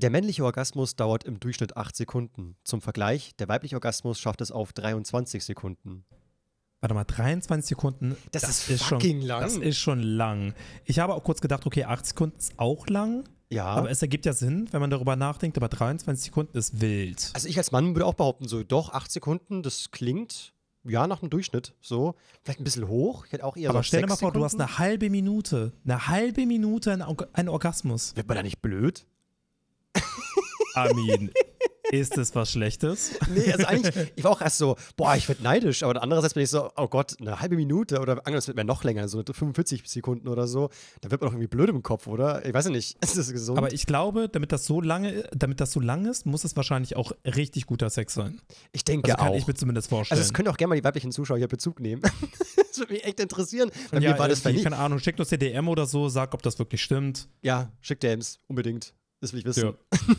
Der männliche Orgasmus dauert im Durchschnitt 8 Sekunden. Zum Vergleich, der weibliche Orgasmus schafft es auf 23 Sekunden. Warte mal, 23 Sekunden. Das ist fucking schon, lang. Das ist schon lang. Ich habe auch kurz gedacht, okay, 8 Sekunden ist auch lang. Ja. Aber es ergibt ja Sinn, wenn man darüber nachdenkt, aber 23 Sekunden ist wild. also ich als Mann würde auch behaupten, so doch, 8 Sekunden, das klingt ja nach einem Durchschnitt so. Vielleicht ein bisschen hoch. Ich hätte auch eher aber so stell dir mal vor, du hast Sekunden. eine halbe Minute, eine halbe Minute ein, Org- ein Orgasmus. Wird man da nicht blöd? Armin, ist das was Schlechtes? Nee, also eigentlich, ich war auch erst so, boah, ich werde neidisch, aber andererseits bin ich so, oh Gott, eine halbe Minute oder anderes wird mir noch länger, so 45 Sekunden oder so, da wird man doch irgendwie blöd im Kopf, oder? Ich weiß ja nicht, ist das gesund? Aber ich glaube, damit das so lange, damit das so lang ist, muss es wahrscheinlich auch richtig guter Sex sein. ich denke Also kann auch. ich mir zumindest vorstellen. also es können auch gerne mal die weiblichen Zuschauer hier Bezug nehmen. das würde mich echt interessieren. Bei ja, mir war das verliebt. keine Ahnung, schickt uns eine DM oder so, sag, ob das wirklich stimmt. Ja, schick DMs, unbedingt. Das will ich wissen. Ja.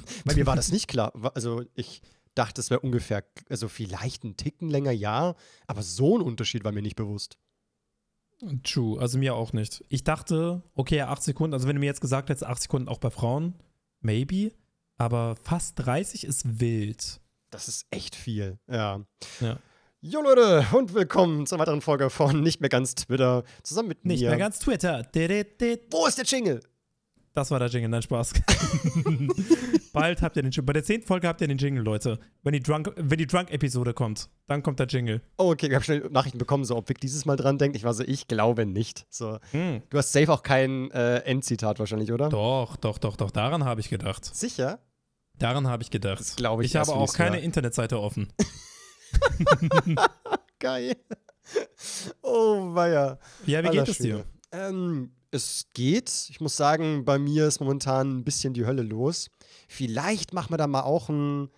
Bei mir war das nicht klar. Also ich dachte, es wäre ungefähr, also vielleicht einen Ticken länger, ja, aber so ein Unterschied war mir nicht bewusst. True, also mir auch nicht. Ich dachte, okay, 8 Sekunden, also wenn du mir jetzt gesagt hättest, 8 Sekunden auch bei Frauen, maybe, aber fast 30 ist wild. Das ist echt viel, ja. Ja. Jo Leute, und willkommen zur weiteren Folge von Nicht mehr ganz Twitter. Zusammen mit Nicht mir. mehr ganz Twitter. Wo ist der Jingle? Das war der Jingle, nein, Spaß. Bald habt ihr den Jingle. Bei der zehnten Folge habt ihr den Jingle, Leute. Wenn die Drunk- wenn die Drunk-Episode kommt, dann kommt der Jingle. Oh, okay, wir haben schnell Nachrichten bekommen, so ob Vic dieses Mal dran denkt. Ich war so, ich glaube nicht. So. Hm. Du hast safe auch kein äh, Endzitat wahrscheinlich, oder? Doch, doch, doch, doch. Daran habe ich gedacht. Sicher? Daran habe ich gedacht. Das glaube ich Ich habe auch keine. Internetseite offen. Geil. Oh, weia. Ja, wie Aller geht es dir? Ähm, es geht. Ich muss sagen, bei mir ist momentan ein bisschen die Hölle los. Vielleicht machen wir da mal auch ein.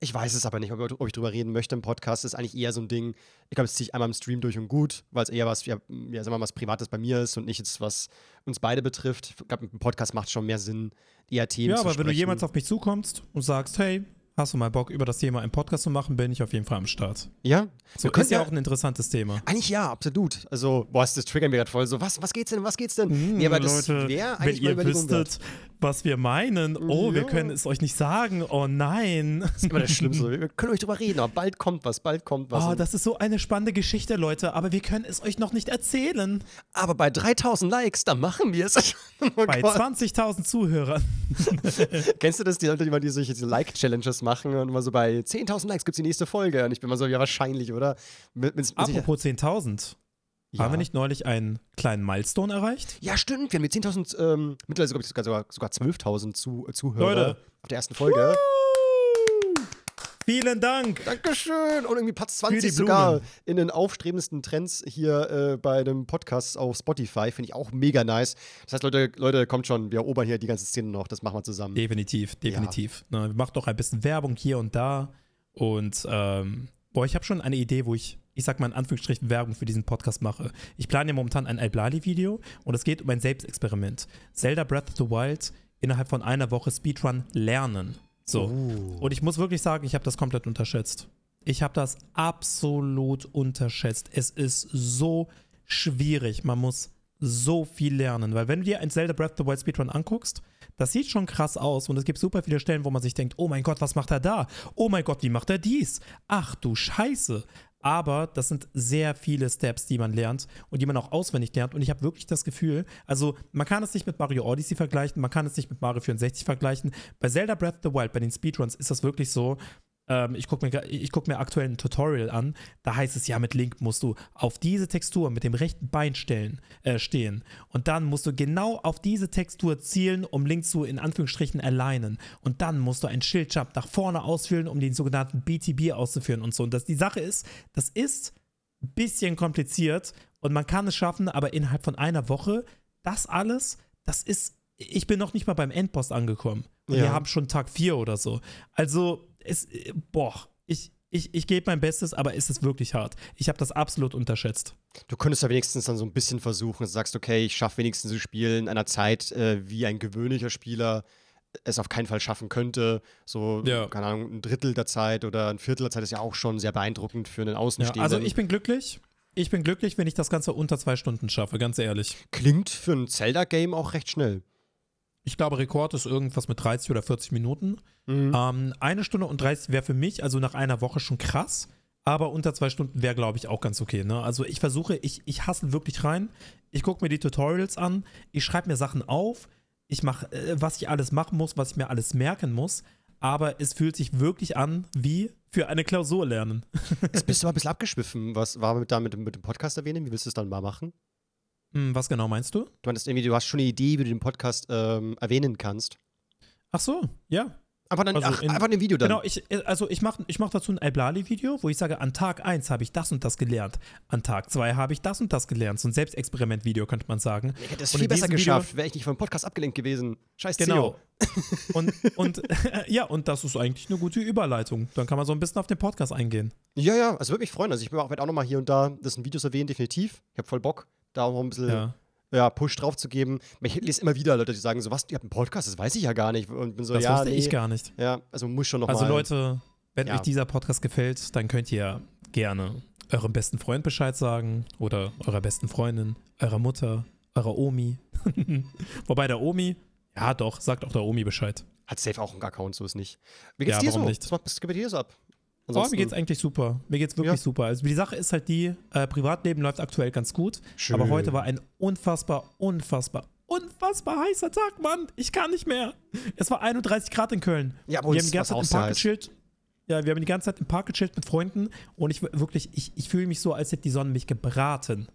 Ich weiß es aber nicht, ob, ich drüber reden möchte im Podcast. Das ist eigentlich eher so ein Ding. Ich glaube, es ziehe ich einmal im Stream durch und gut, weil es eher was, ja, ja, sagen wir mal, was Privates bei mir ist und nicht jetzt was uns beide betrifft. Ich glaube, ein Podcast macht schon mehr Sinn, eher Themen Ja, aber wenn du jemals auf mich zukommst und sagst, hey, hast du mal Bock, über das Thema einen Podcast zu machen, bin ich auf jeden Fall am Start. Ja? So Wir ist ja auch ein interessantes Thema. Eigentlich ja, absolut. Also, boah, das triggert mir gerade voll. So, was, was geht's denn, was geht's denn? nee, aber das wäre wenn eigentlich mal ihr wüsstet, was wir meinen, oh, wir Ja. können es euch nicht sagen, oh nein. Das ist immer das Schlimmste. Wir können euch drüber reden, aber bald kommt was, bald kommt was. Oh, das ist so eine spannende Geschichte, Leute, aber wir können es euch noch nicht erzählen. aber bei 3000 Likes, da machen wir es. oh Bei Gott. 20.000 Zuhörern. Kennst du das, die Leute, die immer die solche Like-Challenges machen und immer so bei 10.000 Likes gibt's die nächste Folge? Und ich bin mal so, ja, wahrscheinlich, oder? Mit, mit, mit Apropos 10.000. ja. Haben wir nicht neulich einen kleinen Milestone erreicht? Ja, stimmt. Wir haben die 10.000, ähm, mittlerweile sogar, sogar, sogar, sogar 12.000 zu, äh, Zuhörer Leute. auf der ersten Folge. Vielen Dank. Dankeschön. Und irgendwie Platz Für die 20 sogar in den aufstrebendsten Trends hier äh, bei dem Podcast auf Spotify. Finde ich auch mega nice. Das heißt, Leute, Leute, kommt schon. Wir erobern hier die ganze Szene noch. Das machen wir zusammen. Definitiv, definitiv. Na, wir machen doch ein bisschen Werbung hier und da. Und ähm, boah, ich habe schon eine Idee, wo ich, ich sag mal in Anführungsstrichen, Werbung für diesen Podcast mache. Ich plane ja momentan ein Alblali-Video und es geht um ein Selbstexperiment. Zelda Breath of the Wild innerhalb von einer Woche Speedrun lernen. So. Oh. Und ich muss wirklich sagen, ich habe das komplett unterschätzt. Ich habe das absolut unterschätzt. Es ist so schwierig. Man muss so viel lernen, weil wenn du dir ein Zelda Breath of the Wild Speedrun anguckst, das sieht schon krass aus und es gibt super viele Stellen, wo man sich denkt, oh mein Gott, was macht er da? Oh mein Gott, wie macht er dies? Ach du Scheiße. Aber das sind sehr viele Steps, die man lernt und die man auch auswendig lernt. Und ich habe wirklich das Gefühl, also man kann es nicht mit Mario Odyssey vergleichen, man kann es nicht mit Mario 64 vergleichen. Bei Zelda Breath of the Wild, bei den Speedruns, ist das wirklich so, ähm, ich gucke mir, ich guck mir aktuell ein Tutorial an, da heißt es ja, mit Link musst du auf diese Textur mit dem rechten Bein stellen, äh, stehen. Und dann musst du genau auf diese Textur zielen, um Link zu, in Anführungsstrichen, alignen. Und dann musst du einen Schildjump nach vorne ausführen, um den sogenannten BTB auszuführen und so. Und das, die Sache ist, das ist ein bisschen kompliziert und man kann es schaffen, aber innerhalb von einer Woche, das alles, das ist, ich bin noch nicht mal beim Endpost angekommen. Ja. wir haben schon Tag 4 oder so. Also, es, äh, boah, ich, ich, ich gebe mein Bestes, aber es ist wirklich hart. Ich habe das absolut unterschätzt. Du könntest ja wenigstens dann so ein bisschen versuchen, dass du sagst, okay, ich schaffe wenigstens zu spielen in einer Zeit, äh, wie ein gewöhnlicher Spieler es auf keinen Fall schaffen könnte. So, Ja. keine Ahnung, ein Drittel der Zeit oder ein Viertel der Zeit ist ja auch schon sehr beeindruckend für einen Ja, Außenstehenden. also ich bin glücklich. Ich bin glücklich, wenn ich das Ganze unter zwei Stunden schaffe, ganz ehrlich. Klingt für ein Zelda-Game auch recht schnell. Ich glaube, Rekord ist irgendwas mit 30 oder 40 Minuten. Mhm. Ähm, eine Stunde und 30 wäre für mich, also nach einer Woche schon krass. Aber unter zwei Stunden wäre, glaube ich, auch ganz okay. Ne? Also ich versuche, ich, ich hasse wirklich rein. Ich gucke mir die Tutorials an. Ich schreibe mir Sachen auf. Ich mache, äh, was ich alles machen muss, was ich mir alles merken muss. Aber es fühlt sich wirklich an wie für eine Klausur lernen. Jetzt bist du mal ein bisschen abgeschwiffen. Was war mit, da mit, dem- mit dem Podcast erwähnen? Wie willst du es dann mal machen? Hm, was genau meinst du? Du meinst irgendwie, du hast schon eine Idee, wie du den Podcast ähm, erwähnen kannst. Ach so, ja. Einfach, dann, Also ach, in- einfach ein Video dann. Genau, ich, äh, also ich mache ich mach dazu ein Alblali-Video, wo ich sage, an Tag 1 habe ich das und das gelernt. An Tag 2 habe ich das und das gelernt. So ein Selbstexperiment-Video könnte man sagen. Ich hätte es viel besser geschafft, wäre ich nicht vom Podcast abgelenkt gewesen. Scheiß Genau. Und, und ja, und das ist eigentlich eine gute Überleitung. Dann kann man so ein bisschen auf den Podcast eingehen. Ja, ja, also würde mich freuen. Also ich werde auch nochmal hier und da das in Videos erwähnen, definitiv. Ich habe voll Bock, da auch ein bisschen Ja. ja, Push drauf zu geben. Ich lese immer wieder Leute, die sagen so, was, ihr habt einen Podcast? Das weiß ich ja gar nicht. Und bin so, Das ja, wusste nee. ich gar nicht. Ja, also muss schon noch Also mal. Leute, wenn Ja. euch dieser Podcast gefällt, dann könnt ihr gerne eurem besten Freund Bescheid sagen oder eurer besten Freundin, eurer Mutter, eurer Omi. Wobei der Omi, ja doch, sagt auch der Omi Bescheid. Hat safe auch einen Account, so ist nicht. Wie geht's Ja, dir so? nicht? Was geht bei dir so ab? Oh, mir geht's eigentlich super. Mir geht's wirklich Ja. super. Also die Sache ist halt die, äh, Privatleben läuft aktuell ganz gut. Schön. Aber heute war ein unfassbar, unfassbar, unfassbar heißer Tag, Mann. Ich kann nicht mehr. Es war 31 Grad in Köln. Ja, aber wir uns haben die ganze Zeit im Park gechillt. Ja, wir haben die ganze Zeit im Park gechillt mit Freunden und ich wirklich, ich, ich fühle mich so, als hätte die Sonne mich gebraten.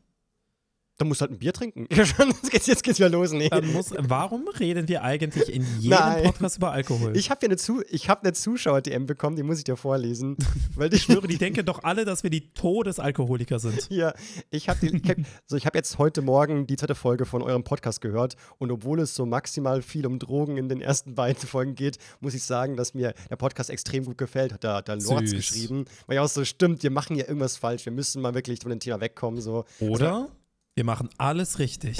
Dann musst du halt ein Bier trinken. Jetzt geht's, jetzt geht's wieder los. Nee. Muss, warum reden wir eigentlich in jedem Nein. Podcast über Alkohol? Ich habe eine, Zu ich hab eine Zuschauer-DM bekommen, die muss ich dir vorlesen. weil die ich schwöre, die denken doch alle, dass wir die Todesalkoholiker sind. Ja, ich habe ich hab, so, ich hab jetzt heute Morgen die zweite Folge von eurem Podcast gehört und obwohl es so maximal viel um Drogen in den ersten beiden Folgen geht, muss ich sagen, dass mir der Podcast extrem gut gefällt, hat da, da Süß. geschrieben. Weil ja auch so stimmt, wir machen ja irgendwas falsch, wir müssen mal wirklich von dem Thema wegkommen. So. Oder wir machen alles richtig.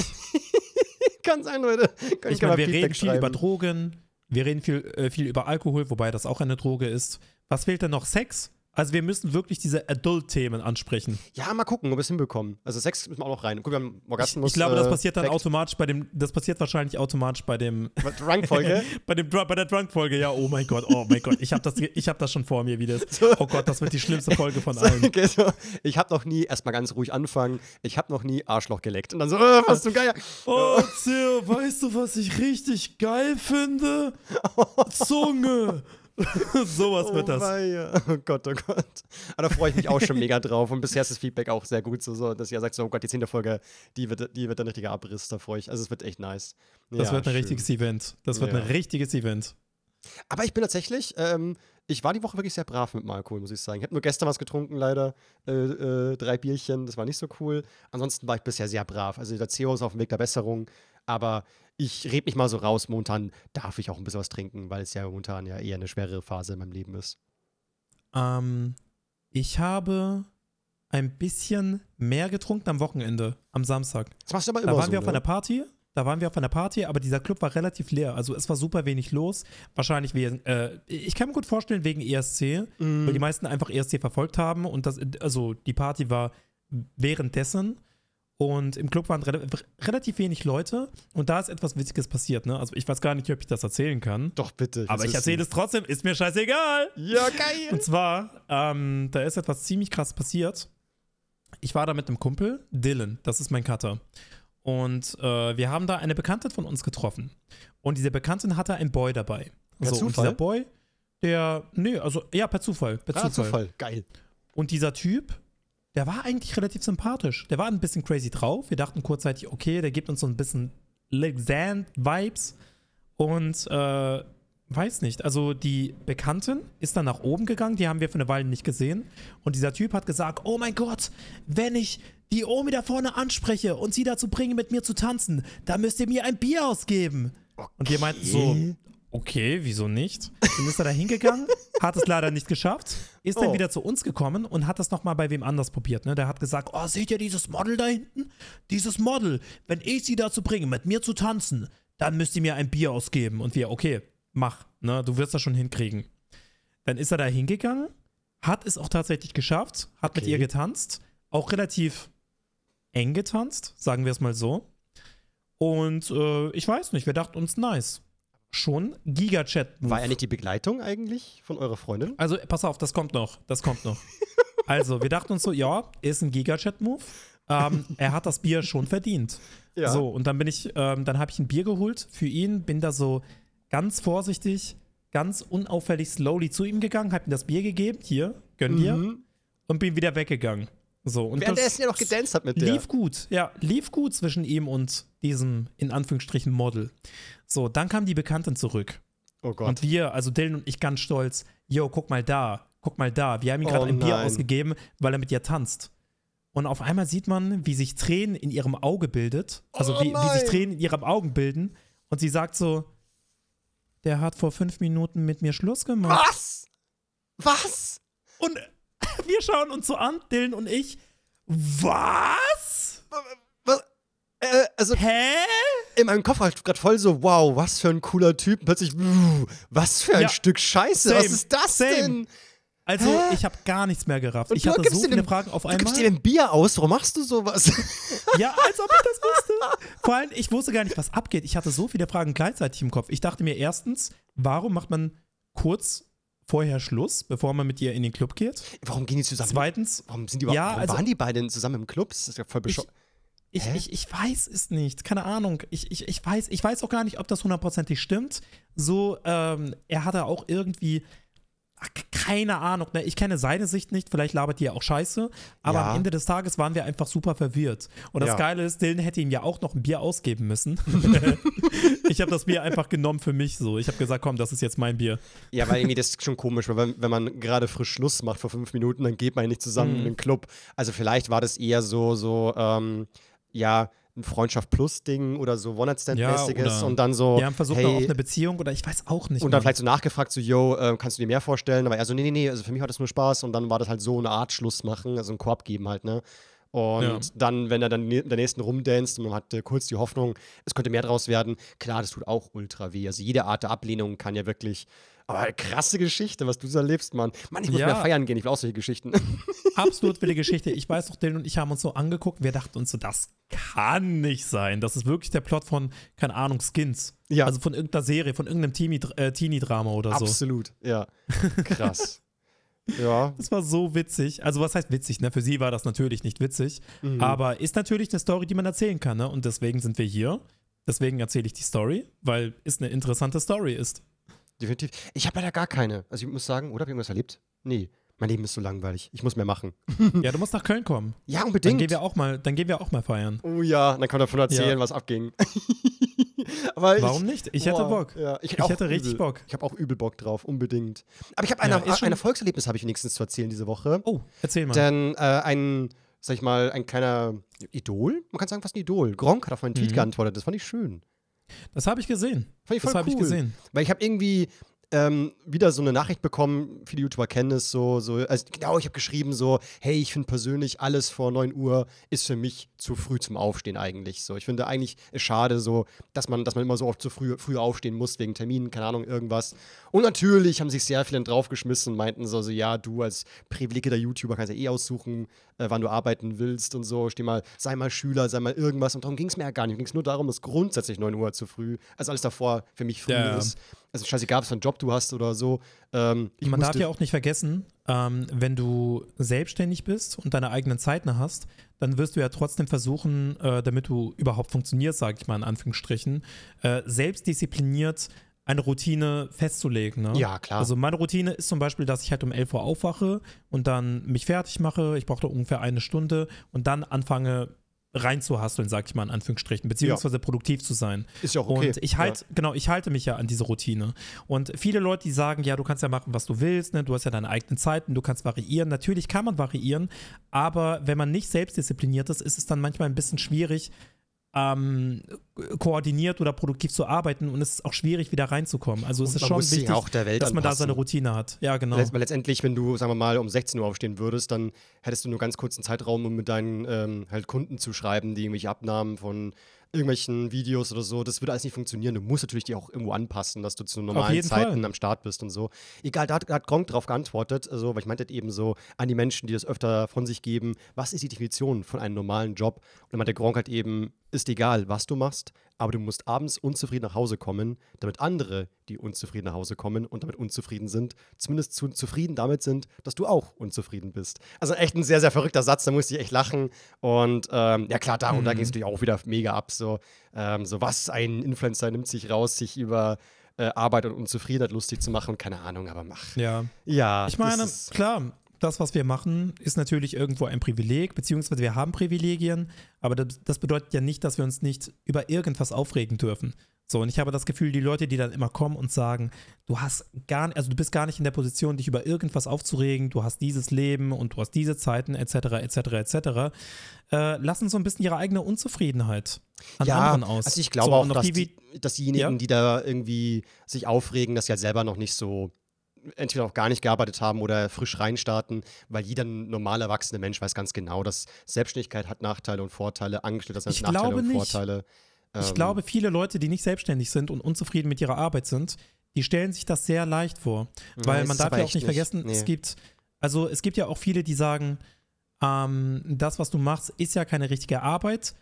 Kann sein, Leute. Kann Ich meine, wir reden viel über. Drogen, wir reden viel, äh, viel über Alkohol, wobei das auch eine Droge ist. Was fehlt denn noch? Sex? Also wir müssen wirklich diese Adult-Themen ansprechen. Ja, mal gucken, ob wir es hinbekommen. Also Sex müssen wir auch noch rein. Guck, wir haben Ich, Orgasmus. ich glaube, das äh, passiert dann Fact. automatisch bei dem, das passiert wahrscheinlich automatisch bei dem, Drunk-Folge. bei dem, bei der Drunk-Folge. Ja, oh mein Gott, oh mein Gott, ich habe das, ich hab das schon vor mir wieder. Oh Gott, das wird die schlimmste Folge von allen. Okay, so, ich habe noch nie, erstmal ganz ruhig anfangen, ich habe noch nie Arschloch geleckt. Und dann so, äh, was du geil. Oh, Theo, weißt du, was ich richtig geil finde? Zunge. Sowas wird das. weia. Oh Gott, oh Gott. Aber da freue ich mich auch schon mega drauf. Und bisher ist das Feedback auch sehr gut, so, so dass ihr sagt, so, oh Gott, die zehnte Folge, die wird, die wird ein richtiger Abriss, da freue ich. Also es wird echt nice. Das Ja, wird ein schön. richtiges Event. Das wird Ja. ein richtiges Event. Aber ich bin tatsächlich, ähm, ich war die Woche wirklich sehr brav mit Alkohol, muss ich sagen. Ich habe nur gestern was getrunken, leider. Äh, äh, drei Bierchen, das war nicht so cool. Ansonsten war ich bisher sehr brav. Also der CEO ist auf dem Weg der Besserung. Aber ich rede mich mal so raus. Momentan darf ich auch ein bisschen was trinken, weil es ja momentan ja eher eine schwere Phase in meinem Leben ist. Ähm, ich habe ein bisschen mehr getrunken am Wochenende, am Samstag. Das machst du aber Da immer waren so, wir auf ne? einer Party. Da waren wir auf einer Party, aber dieser Club war relativ leer. Also es war super wenig los. Wahrscheinlich wegen, äh, ich kann mir gut vorstellen, wegen ESC, Mhm. weil die meisten einfach ESC verfolgt haben und das, also die Party war währenddessen. Und im Club waren rel relativ wenig Leute und da ist etwas Witziges passiert. Ne? Also ich weiß gar nicht, ob ich das erzählen kann. Doch, bitte. Aber ich erzähle es trotzdem, ist mir scheißegal. Ja, geil. Und zwar, ähm, da ist etwas ziemlich krass passiert. Ich war da mit einem Kumpel, Dylan, das ist mein Cutter. Und äh, wir haben da eine Bekannte von uns getroffen. Und diese Bekanntin hatte einen Boy dabei. Per so, und Zufall? dieser Boy, der, nee, also, ja, per Zufall. Per Ah, Zufall. Zufall. Geil. Und dieser Typ, der war eigentlich relativ sympathisch. Der war ein bisschen crazy drauf. Wir dachten kurzzeitig, okay, der gibt uns so ein bisschen Sand-Vibes. Und äh, weiß nicht, also die Bekanntin ist dann nach oben gegangen, die haben wir für eine Weile nicht gesehen. Und dieser Typ hat gesagt: Oh mein Gott, wenn ich die Omi da vorne anspreche und sie dazu bringe, mit mir zu tanzen, dann müsst ihr mir ein Bier ausgeben. Und wir meinten so, okay, wieso nicht? Dann ist er da hingegangen, hat es leider nicht geschafft, ist dann Oh. wieder zu uns gekommen und hat das nochmal bei wem anders probiert. Ne? Der hat gesagt, oh, seht ihr dieses Model da hinten? Dieses Model, wenn ich sie dazu bringe, mit mir zu tanzen, dann müsst ihr mir ein Bier ausgeben. Und wir, okay, mach, ne? du wirst das schon hinkriegen. Dann ist er da hingegangen, hat es auch tatsächlich geschafft, hat mit Okay. ihr getanzt, auch relativ eng getanzt, sagen wir es mal so. Und äh, ich weiß nicht, wir dachten uns, nice. Schon Gigachat. War er nicht die Begleitung eigentlich von eurer Freundin? Also, pass auf, das kommt noch. Das kommt noch. also, wir dachten uns so, ja, ist ein Gigachat-Move. Ähm, er hat das Bier schon verdient. Ja. So, und dann bin ich, ähm, dann habe ich ein Bier geholt für ihn, bin da so ganz vorsichtig, ganz unauffällig slowly zu ihm gegangen, habe ihm das Bier gegeben, hier, gönn dir, Mhm. und bin wieder weggegangen. So, und Währenddessen ja noch gedanced hat mit der. lief gut, ja, lief gut zwischen ihm und diesem, in Anführungsstrichen, Model. So, dann kam die Bekanntin zurück. Oh Gott. Und wir, also Dylan und ich ganz stolz, yo, guck mal da, guck mal da. Wir haben ihm gerade Oh ein Bier ausgegeben, weil er mit ihr tanzt. Und auf einmal sieht man, wie sich Tränen in ihrem Auge bildet. Also Oh wie, wie sich. Tränen in ihren Augen bilden. Und sie sagt so, der hat vor fünf Minuten mit mir Schluss gemacht. Was? Was? Und wir schauen uns so an, Dylan und ich. Was? was? Äh, also Hä? in meinem Kopf war gerade voll so, wow, was für ein cooler Typ. Und Plötzlich, was für ein Ja. Stück Scheiße. was Same, ist das same. denn? Also, Hä? ich habe gar nichts mehr gerafft. Und ich du hatte so viele den- Fragen auf Du einmal. gibst dir ein Bier aus, warum machst du sowas? Ja, als ob ich das wusste. Vor allem, ich wusste gar nicht, was abgeht. Ich hatte so viele Fragen gleichzeitig im Kopf. Ich dachte mir erstens, warum macht man kurz vorher Schluss, bevor man mit ihr in den Club geht? warum gehen die zusammen? Zweitens, Warum sind die überhaupt, Ja, warum also- waren die beiden zusammen im Club? Das ist ja voll ich, bescheuert. ich, ich, ich weiß es nicht. Keine Ahnung. Ich, ich, ich, weiß, ich weiß auch gar nicht, ob das hundertprozentig stimmt. So, ähm, er hatte auch irgendwie. Ach, Keine Ahnung, ne? ich kenne seine Sicht nicht, vielleicht labert die ja auch scheiße, aber Ja. am Ende des Tages waren wir einfach super verwirrt. Und das Ja. Geile ist, Dylan hätte ihm ja auch noch ein Bier ausgeben müssen. ich habe das Bier einfach genommen für mich so. Ich habe gesagt, komm, das ist jetzt mein Bier. Ja, weil irgendwie das ist schon komisch, weil wenn, wenn man gerade frisch Schluss macht vor fünf Minuten, dann geht man nicht zusammen Mhm. in den Club. Also vielleicht war das eher so, so, ähm, ja, ein Freundschaft plus Ding oder so One-Night-Stand-mäßiges oder und dann so, Wir haben versucht, hey, auf eine Beziehung oder ich weiß auch nicht. und dann vielleicht so nachgefragt, so, yo, äh, kannst du dir mehr vorstellen? Aber er so, nee, nee, nee, also für mich war das nur Spaß und dann war das halt so eine Art Schluss machen, also einen Korb geben halt, ne? Und Ja. dann, wenn er dann in der nächsten rumdanzt und man hatte kurz die Hoffnung, es könnte mehr draus werden, klar, das tut auch ultra weh. Also jede Art der Ablehnung kann ja wirklich, aber krasse Geschichte, was du so erlebst, Mann. Mann, ich muss Ja. mehr feiern gehen, ich will auch solche Geschichten. absolut wilde Geschichte. Ich weiß noch, Dylan und ich haben uns so angeguckt. Wir dachten uns so, das kann nicht sein. Das ist wirklich der Plot von, keine Ahnung, Skins. Ja. Also von irgendeiner Serie, von irgendeinem äh, Teenie-Drama oder so. Absolut, ja. Krass. ja. Das war so witzig. Also, was heißt witzig? Ne? Für sie war das natürlich nicht witzig. Mhm. Aber ist natürlich eine Story, die man erzählen kann. Ne? Und deswegen sind wir hier. Deswegen erzähle ich die Story, weil es eine interessante Story ist. Definitiv. Ich habe leider gar keine. Also ich muss sagen, oder habe ich irgendwas erlebt? Nee. Mein Leben ist so langweilig. Ich muss mehr machen. ja, du musst nach Köln kommen. Ja, Dann unbedingt. gehen wir auch mal, dann gehen wir auch mal feiern. Oh ja, dann kann man davon erzählen, Ja. was abging. Aber ich, Warum nicht? Ich hätte Boah, Bock. Ja, ich Ich hätte, auch hätte richtig übel, Bock. Ich habe auch übel Bock drauf, unbedingt. Aber ich habe Ja, ein Erfolgserlebnis habe ich wenigstens zu erzählen diese Woche. Oh, erzähl mal. Denn äh, ein, sag ich mal, ein kleiner Idol, man kann sagen fast ein Idol. Gronk hat auf meinen Tweet Mhm. geantwortet, das fand ich schön. Das habe ich gesehen. Fand ich Das voll habe ich cool. gesehen. Weil ich habe irgendwie ähm, wieder so eine Nachricht bekommen, viele YouTuber kennen es so, so also genau, ich habe geschrieben so, hey, ich finde persönlich alles vor 9 Uhr ist für mich zu früh zum Aufstehen eigentlich. So, ich finde eigentlich ist schade so, dass man, dass man immer so oft zu früh, früh aufstehen muss wegen Terminen, keine Ahnung, irgendwas. Und natürlich haben sich sehr viele draufgeschmissen und meinten so, so ja, du als privilegierter YouTuber kannst ja eh aussuchen, äh, wann du arbeiten willst und so. Steh mal, sei mal Schüler, sei mal irgendwas. Und darum ging es mir ja gar nicht. Ging es nur darum, dass grundsätzlich 9 Uhr zu früh, also alles davor für mich früh Ja. ist. Also scheißegal, was für einen Job du hast oder so. Ähm, Man darf ja auch nicht vergessen, ähm, wenn du selbstständig bist und deine eigenen Zeiten hast, dann wirst du ja trotzdem versuchen, äh, damit du überhaupt funktionierst, sage ich mal in Anführungsstrichen, äh, selbstdiszipliniert eine Routine festzulegen. Ne? Ja, klar. Also meine Routine ist zum Beispiel, dass ich halt um 11 Uhr aufwache und dann mich fertig mache. Ich brauche da ungefähr eine Stunde und dann anfange reinzuhasteln, sag ich mal in Anführungsstrichen, beziehungsweise produktiv zu sein. Ist ja auch okay. Und ich halt, genau, ich halte mich ja an diese Routine. Und viele Leute, die sagen, ja, du kannst ja machen, was du willst, ne? du hast ja deine eigenen Zeiten, du kannst variieren. Natürlich kann man variieren, aber wenn man nicht selbstdiszipliniert ist, ist es dann manchmal ein bisschen schwierig, ähm, koordiniert oder produktiv zu arbeiten und es ist auch schwierig, wieder reinzukommen. Also es ist schon wichtig, auch der Welt dass man da anpassen. seine Routine hat. Ja, genau. Weil letztendlich, wenn du, sagen wir mal, um 16 Uhr aufstehen würdest, dann hättest du nur ganz kurzen Zeitraum, um mit deinen ähm, halt Kunden zu schreiben, die irgendwelche Abnahmen von irgendwelchen Videos oder so. Das würde alles nicht funktionieren. Du musst natürlich die auch irgendwo anpassen, dass du zu normalen Zeiten Fall. am Start bist und so. Egal, da hat, da hat Gronk drauf geantwortet, also, weil ich meinte eben so an die Menschen, die das öfter von sich geben, was ist die Definition von einem normalen Job? Und dann meinte Gronk halt eben, ist egal, was du machst, aber du musst abends unzufrieden nach Hause kommen, damit andere, die unzufrieden nach Hause kommen und damit unzufrieden sind, zumindest zu, zufrieden damit sind, dass du auch unzufrieden bist. Also echt ein sehr, sehr verrückter Satz, da musste ich echt lachen. Und ähm, ja klar, darunter mhm. ging es natürlich auch wieder mega ab. So, ähm, so was ein Influencer nimmt sich raus, sich über äh, Arbeit und Unzufriedenheit lustig zu machen. Keine Ahnung, aber mach. Ja. Ja. Ich meine, klar, das, was wir machen, ist natürlich irgendwo ein Privileg, beziehungsweise wir haben Privilegien, aber das, das, bedeutet ja nicht, dass wir uns nicht über irgendwas aufregen dürfen. So, und ich habe das Gefühl, die Leute, die dann immer kommen und sagen, du hast gar also du bist gar nicht in der Position, dich über irgendwas aufzuregen, du hast dieses Leben und du hast diese Zeiten, etc., etc., etc., äh, lassen so ein bisschen ihre eigene Unzufriedenheit an ja, anderen aus. Also ich glaube so, auch, dass, die, dass diejenigen, ja? die da irgendwie sich aufregen, dass sie halt selber noch nicht so entweder auch gar nicht gearbeitet haben oder frisch reinstarten, weil jeder normale erwachsene Mensch weiß ganz genau, dass Selbstständigkeit hat Nachteile und Vorteile, Angestellte hat Nachteile und Vorteile. Ich ähm, glaube, viele Leute, die nicht selbstständig sind und unzufrieden mit ihrer Arbeit sind, die stellen sich das sehr leicht vor. Weil man darf ja auch nicht, nicht. vergessen, nee. es gibt, also es gibt ja auch viele, die sagen, ähm, das, was du machst, ist ja keine richtige Arbeit.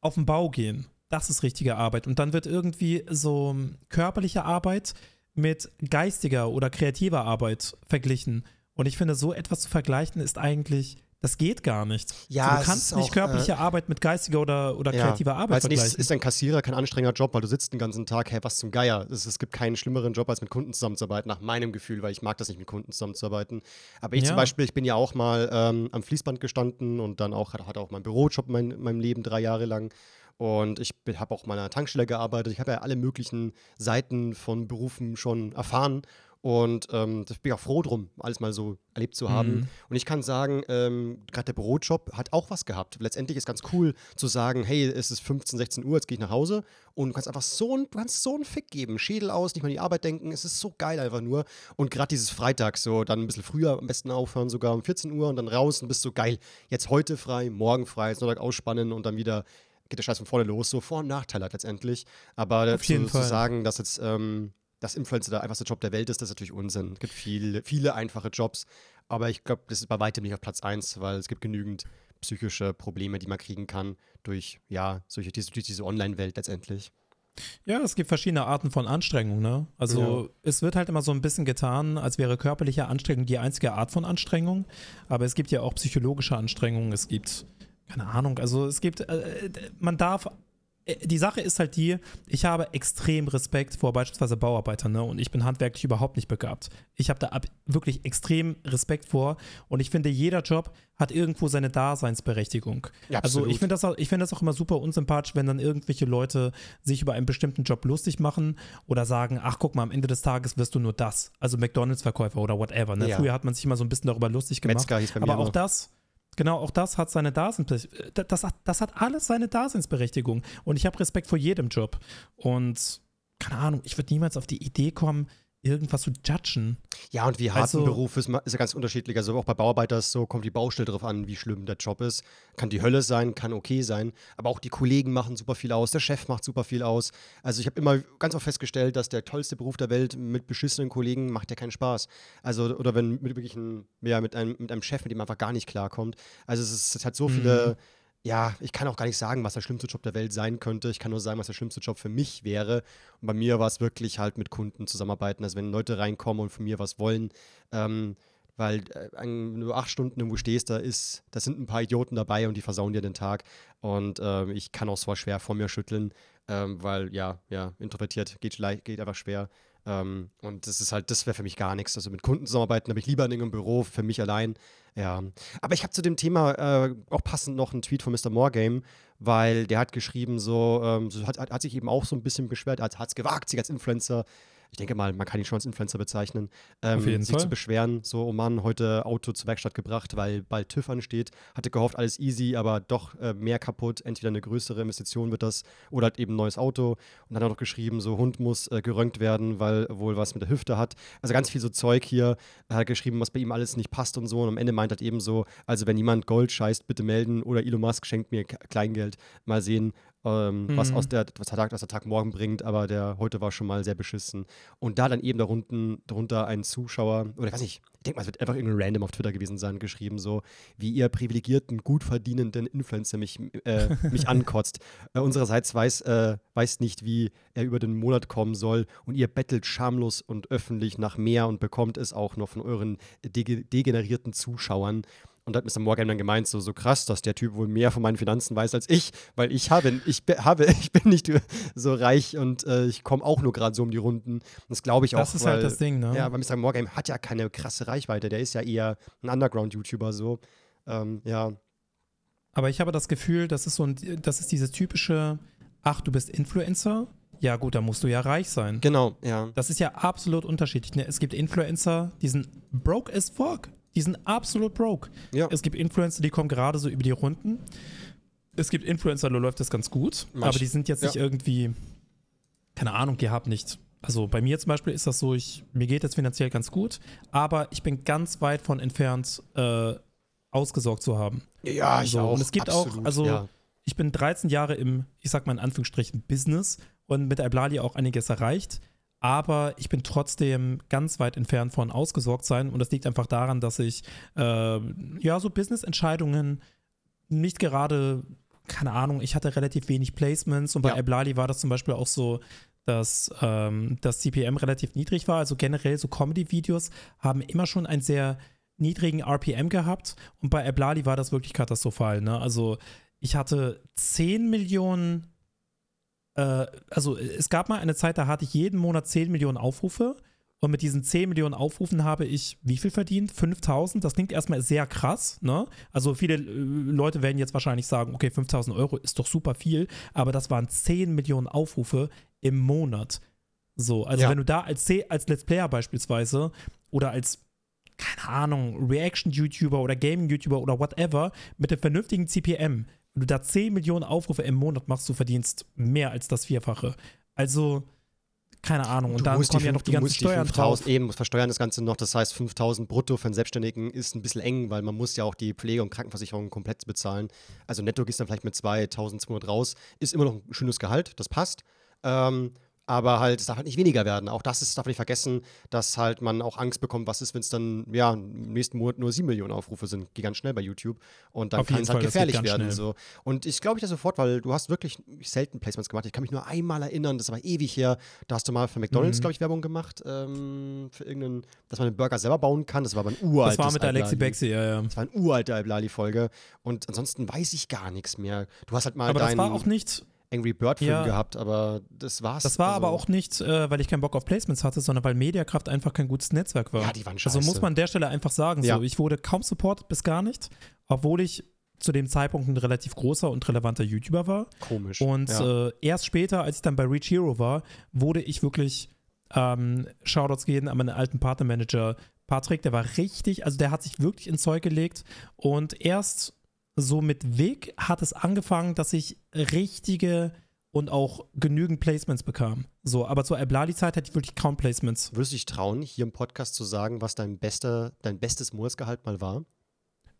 Auf den Bau gehen, das ist richtige Arbeit. Und dann wird irgendwie so körperliche Arbeit mit geistiger oder kreativer Arbeit verglichen. Und ich finde, so etwas zu vergleichen ist eigentlich, das geht gar nicht. Ja, also du kannst nicht auch, körperliche äh, Arbeit mit geistiger oder, oder ja, kreativer Arbeit vergleichen. Nicht, ist ein Kassierer kein anstrengender Job, weil du sitzt den ganzen Tag, hey, was zum Geier. Es, es, gibt keinen schlimmeren Job, als mit Kunden zusammenzuarbeiten, nach meinem Gefühl, weil ich mag das nicht, mit Kunden zusammenzuarbeiten. Aber ich ja. zum Beispiel, ich bin ja auch mal ähm, am Fließband gestanden und dann auch, hatte auch meinen Bürojob in mein, meinem Leben drei Jahre lang. Und ich habe auch mal an einer Tankstelle gearbeitet. Ich habe ja alle möglichen Seiten von Berufen schon erfahren. Und ähm, das bin ich auch froh drum, alles mal so erlebt zu haben. Mhm. Und ich kann sagen, ähm, gerade der Bürojob hat auch was gehabt. Letztendlich ist ganz cool zu sagen, hey, es ist 15, 16 Uhr, jetzt gehe ich nach Hause und du kannst einfach so, du kannst so einen Fick geben, Schädel aus, nicht mal an die Arbeit denken. Es ist so geil einfach nur. Und gerade dieses Freitag, so dann ein bisschen früher am besten aufhören, sogar um 14 Uhr und dann raus und bist so geil. Jetzt heute frei, morgen frei, Sonntag ausspannen und dann wieder geht der Scheiß von vorne los. So Vor- und Nachteile hat letztendlich. Aber zu, zu, sagen, dass jetzt ähm, das Influencer der einfachste Job der Welt ist, das ist natürlich Unsinn. Es gibt viele, viele einfache Jobs, aber ich glaube, das ist bei weitem nicht auf Platz 1, weil es gibt genügend psychische Probleme, die man kriegen kann durch, ja, solche, diese, durch diese Online-Welt letztendlich. Ja, es gibt verschiedene Arten von Anstrengung, ne? Also ja. es wird halt immer so ein bisschen getan, als wäre körperliche Anstrengung die einzige Art von Anstrengung, aber es gibt ja auch psychologische Anstrengungen, es gibt keine Ahnung, also es gibt, äh, man darf äh, die Sache ist halt die, ich habe extrem Respekt vor beispielsweise Bauarbeitern, ne? Und ich bin handwerklich überhaupt nicht begabt. Ich habe da wirklich extrem Respekt vor und ich finde, jeder Job hat irgendwo seine Daseinsberechtigung. Ja, also ich finde das, find das auch immer super unsympathisch, wenn dann irgendwelche Leute sich über einen bestimmten Job lustig machen oder sagen, ach guck mal, am Ende des Tages wirst du nur das. Also McDonalds-Verkäufer oder whatever. Ne? Ja. Früher hat man sich immer so ein bisschen darüber lustig gemacht. Metzger hieß bei mir aber auch das Genau, auch das hat seine Daseinsberechtigung. Das, hat, das hat alles seine Daseinsberechtigung. Und ich habe Respekt vor jedem Job. Und keine Ahnung, ich würde niemals auf die Idee kommen, irgendwas zu judgen. Ja, und wie hart also, ein Beruf ist, ist ja ganz unterschiedlich. Also auch bei Bauarbeiter ist so, kommt die Baustelle drauf an, wie schlimm der Job ist. Kann die Hölle sein, kann okay sein. Aber auch die Kollegen machen super viel aus, der Chef macht super viel aus. Also ich habe immer ganz oft festgestellt, dass der tollste Beruf der Welt mit beschissenen Kollegen macht ja keinen Spaß. Also, oder wenn mit wirklich ein, ja, mit einem, mit einem Chef, mit dem man einfach gar nicht klarkommt. Also es, ist, es hat so viele. Mhm ja, ich kann auch gar nicht sagen, was der schlimmste Job der Welt sein könnte. Ich kann nur sagen, was der schlimmste Job für mich wäre. Und bei mir war es wirklich halt mit Kunden zusammenarbeiten. Also wenn Leute reinkommen und von mir was wollen, ähm, weil äh, wenn acht Stunden irgendwo stehst, da ist, da sind ein paar Idioten dabei und die versauen dir den Tag. Und ähm, ich kann auch so schwer vor mir schütteln, ähm, weil ja, ja, introvertiert geht, geht einfach schwer. Ähm, und das ist halt, das wäre für mich gar nichts. Also mit Kunden zusammenarbeiten habe ich lieber in einem Büro für mich allein. Ja. Aber ich habe zu dem Thema äh, auch passend noch einen Tweet von Mr. Morgame, weil der hat geschrieben, so, ähm, so hat, hat, sich eben auch so ein bisschen beschwert, hat es gewagt, sich als Influencer ich denke mal, man kann ihn schon als Influencer bezeichnen, ähm, sich Fall. zu beschweren, so, oh Mann, heute Auto zur Werkstatt gebracht, weil bald TÜV ansteht, hatte gehofft, alles easy, aber doch äh, mehr kaputt, entweder eine größere Investition wird das oder halt eben ein neues Auto. Und dann hat er noch geschrieben, so Hund muss äh, geröntgt werden, weil wohl was mit der Hüfte hat, also ganz viel so Zeug hier, er hat geschrieben, was bei ihm alles nicht passt und so. Und am Ende meint er eben so, also wenn jemand Gold scheißt, bitte melden oder Elon Musk schenkt mir Kleingeld, mal sehen, ähm, was Mhm. aus der, was der, Tag, was der Tag morgen bringt, aber der heute war schon mal sehr beschissen. Und da dann eben darunter, darunter ein Zuschauer, oder ich weiß nicht, ich denke mal, es wird einfach irgendein Random auf Twitter gewesen sein, geschrieben, so, wie ihr privilegierten, gut verdienenden Influencer mich, äh, mich ankotzt. Äh, unsererseits weiß, äh, weiß nicht, wie er über den Monat kommen soll und ihr bettelt schamlos und öffentlich nach mehr und bekommt es auch noch von euren dege degenerierten Zuschauern. Und da hat Mr. Morgan dann gemeint, so, so krass, dass der Typ wohl mehr von meinen Finanzen weiß als ich, weil ich habe, ich be- habe, ich bin nicht so reich und äh, ich komme auch nur gerade so um die Runden. Das glaube ich auch. Das ist weil, halt das Ding, ne? Ja, weil Mr. Morgan hat ja keine krasse Reichweite. Der ist ja eher ein Underground-YouTuber so. Ähm, ja, Aber ich habe das Gefühl, das ist so ein, das ist diese typische, ach, du bist Influencer? Ja, gut, dann musst du ja reich sein. genau, ja. Das ist ja absolut unterschiedlich. Ne? Es gibt Influencer, die sind broke as fuck. Die sind absolut broke. Ja. Es gibt Influencer, die kommen gerade so über die Runden. Es gibt Influencer, da läuft das ganz gut, Manch- aber die sind jetzt nicht ja. irgendwie, keine Ahnung, die haben nicht. Also bei mir zum Beispiel ist das so, ich, mir geht es finanziell ganz gut, aber ich bin ganz weit von entfernt, äh, ausgesorgt zu haben. Ja, ich So, auch. und es gibt auch, absolut, also ja. ich bin 13 Jahre im, ich sag mal in Anführungsstrichen, Business und mit Iblali auch einiges erreicht. Aber ich bin trotzdem ganz weit entfernt von ausgesorgt sein. Und das liegt einfach daran, dass ich äh, ja so Business-Entscheidungen nicht gerade, keine Ahnung, ich hatte relativ wenig Placements und bei Ja. Iblali war das zum Beispiel auch so, dass ähm, das CPM relativ niedrig war. Also generell so Comedy-Videos haben immer schon einen sehr niedrigen RPM gehabt und bei Iblali war das wirklich katastrophal. Ne? Also ich hatte 10 Millionen, äh, also es gab mal eine Zeit, da hatte ich jeden Monat 10 Millionen Aufrufe und mit diesen 10 Millionen Aufrufen habe ich wie viel verdient? 5000. Das klingt erstmal sehr krass. Ne? Also viele äh, Leute werden jetzt wahrscheinlich sagen, okay, 5000 Euro ist doch super viel, aber das waren 10 Millionen Aufrufe im Monat. So, also Ja. wenn du da als, C- als Let's Player beispielsweise oder als keine Ahnung, Reaction-YouTuber oder Gaming-YouTuber oder whatever mit einem vernünftigen CPM, wenn du da 10 Millionen Aufrufe im Monat machst, du verdienst mehr als das Vierfache. Also, keine Ahnung. Und Du dann kommen ja fünf- noch die ganzen musst Steuern 5000 drauf. Eben, versteuern das Ganze noch. Das heißt, 5000 brutto für einen Selbstständigen ist ein bisschen eng, weil man muss ja auch die Pflege- und Krankenversicherung komplett bezahlen. Also netto gehst du dann vielleicht mit 2200 raus. Ist immer noch ein schönes Gehalt, das passt. Ähm, aber halt, es darf halt nicht weniger werden. Auch das ist, darf man nicht vergessen, dass halt man auch Angst bekommt, was ist, wenn es dann, ja, im nächsten Monat nur 7 Millionen Aufrufe sind. Geht ganz schnell bei YouTube. Und dann kann es halt Fall, das gefährlich werden. schnell. So. Und ich glaube ich da sofort, weil du hast wirklich selten Placements gemacht. Ich kann mich nur einmal erinnern, das war ewig her. Da hast du mal für McDonalds, Mhm. glaube ich, Werbung gemacht, ähm, für irgendeinen, dass man den Burger selber bauen kann. Das war aber ein uraltes Das war mit der Alexi. Bexi, ja, ja. Das war eine uralte Iblali-Folge. Und ansonsten weiß ich gar nichts mehr. Du hast halt mal Aber das war auch nicht, Angry Bird-Film Ja. gehabt, aber das war's. das war aber Also, auch nicht, äh, weil ich keinen Bock auf Placements hatte, sondern weil Mediakraft einfach kein gutes Netzwerk war. Ja, die waren Also muss scheiße. man an der Stelle einfach sagen, Ja. so, ich wurde kaum supportet bis gar nicht, obwohl ich zu dem Zeitpunkt ein relativ großer und relevanter YouTuber war. Komisch. Und ja. äh, erst später, als ich dann bei Reach Hero war, wurde ich wirklich ähm, Shoutouts gehen an meinen alten Partnermanager Patrick, der war richtig, also der hat sich wirklich ins Zeug gelegt und erst so mit Weg hat es angefangen, dass ich richtige und auch genügend Placements bekam. So, aber zur Iblali-Zeit hatte ich wirklich kaum Placements. Würdest du dich trauen, hier im Podcast zu sagen, was dein, bester, dein bestes Monatsgehalt mal war?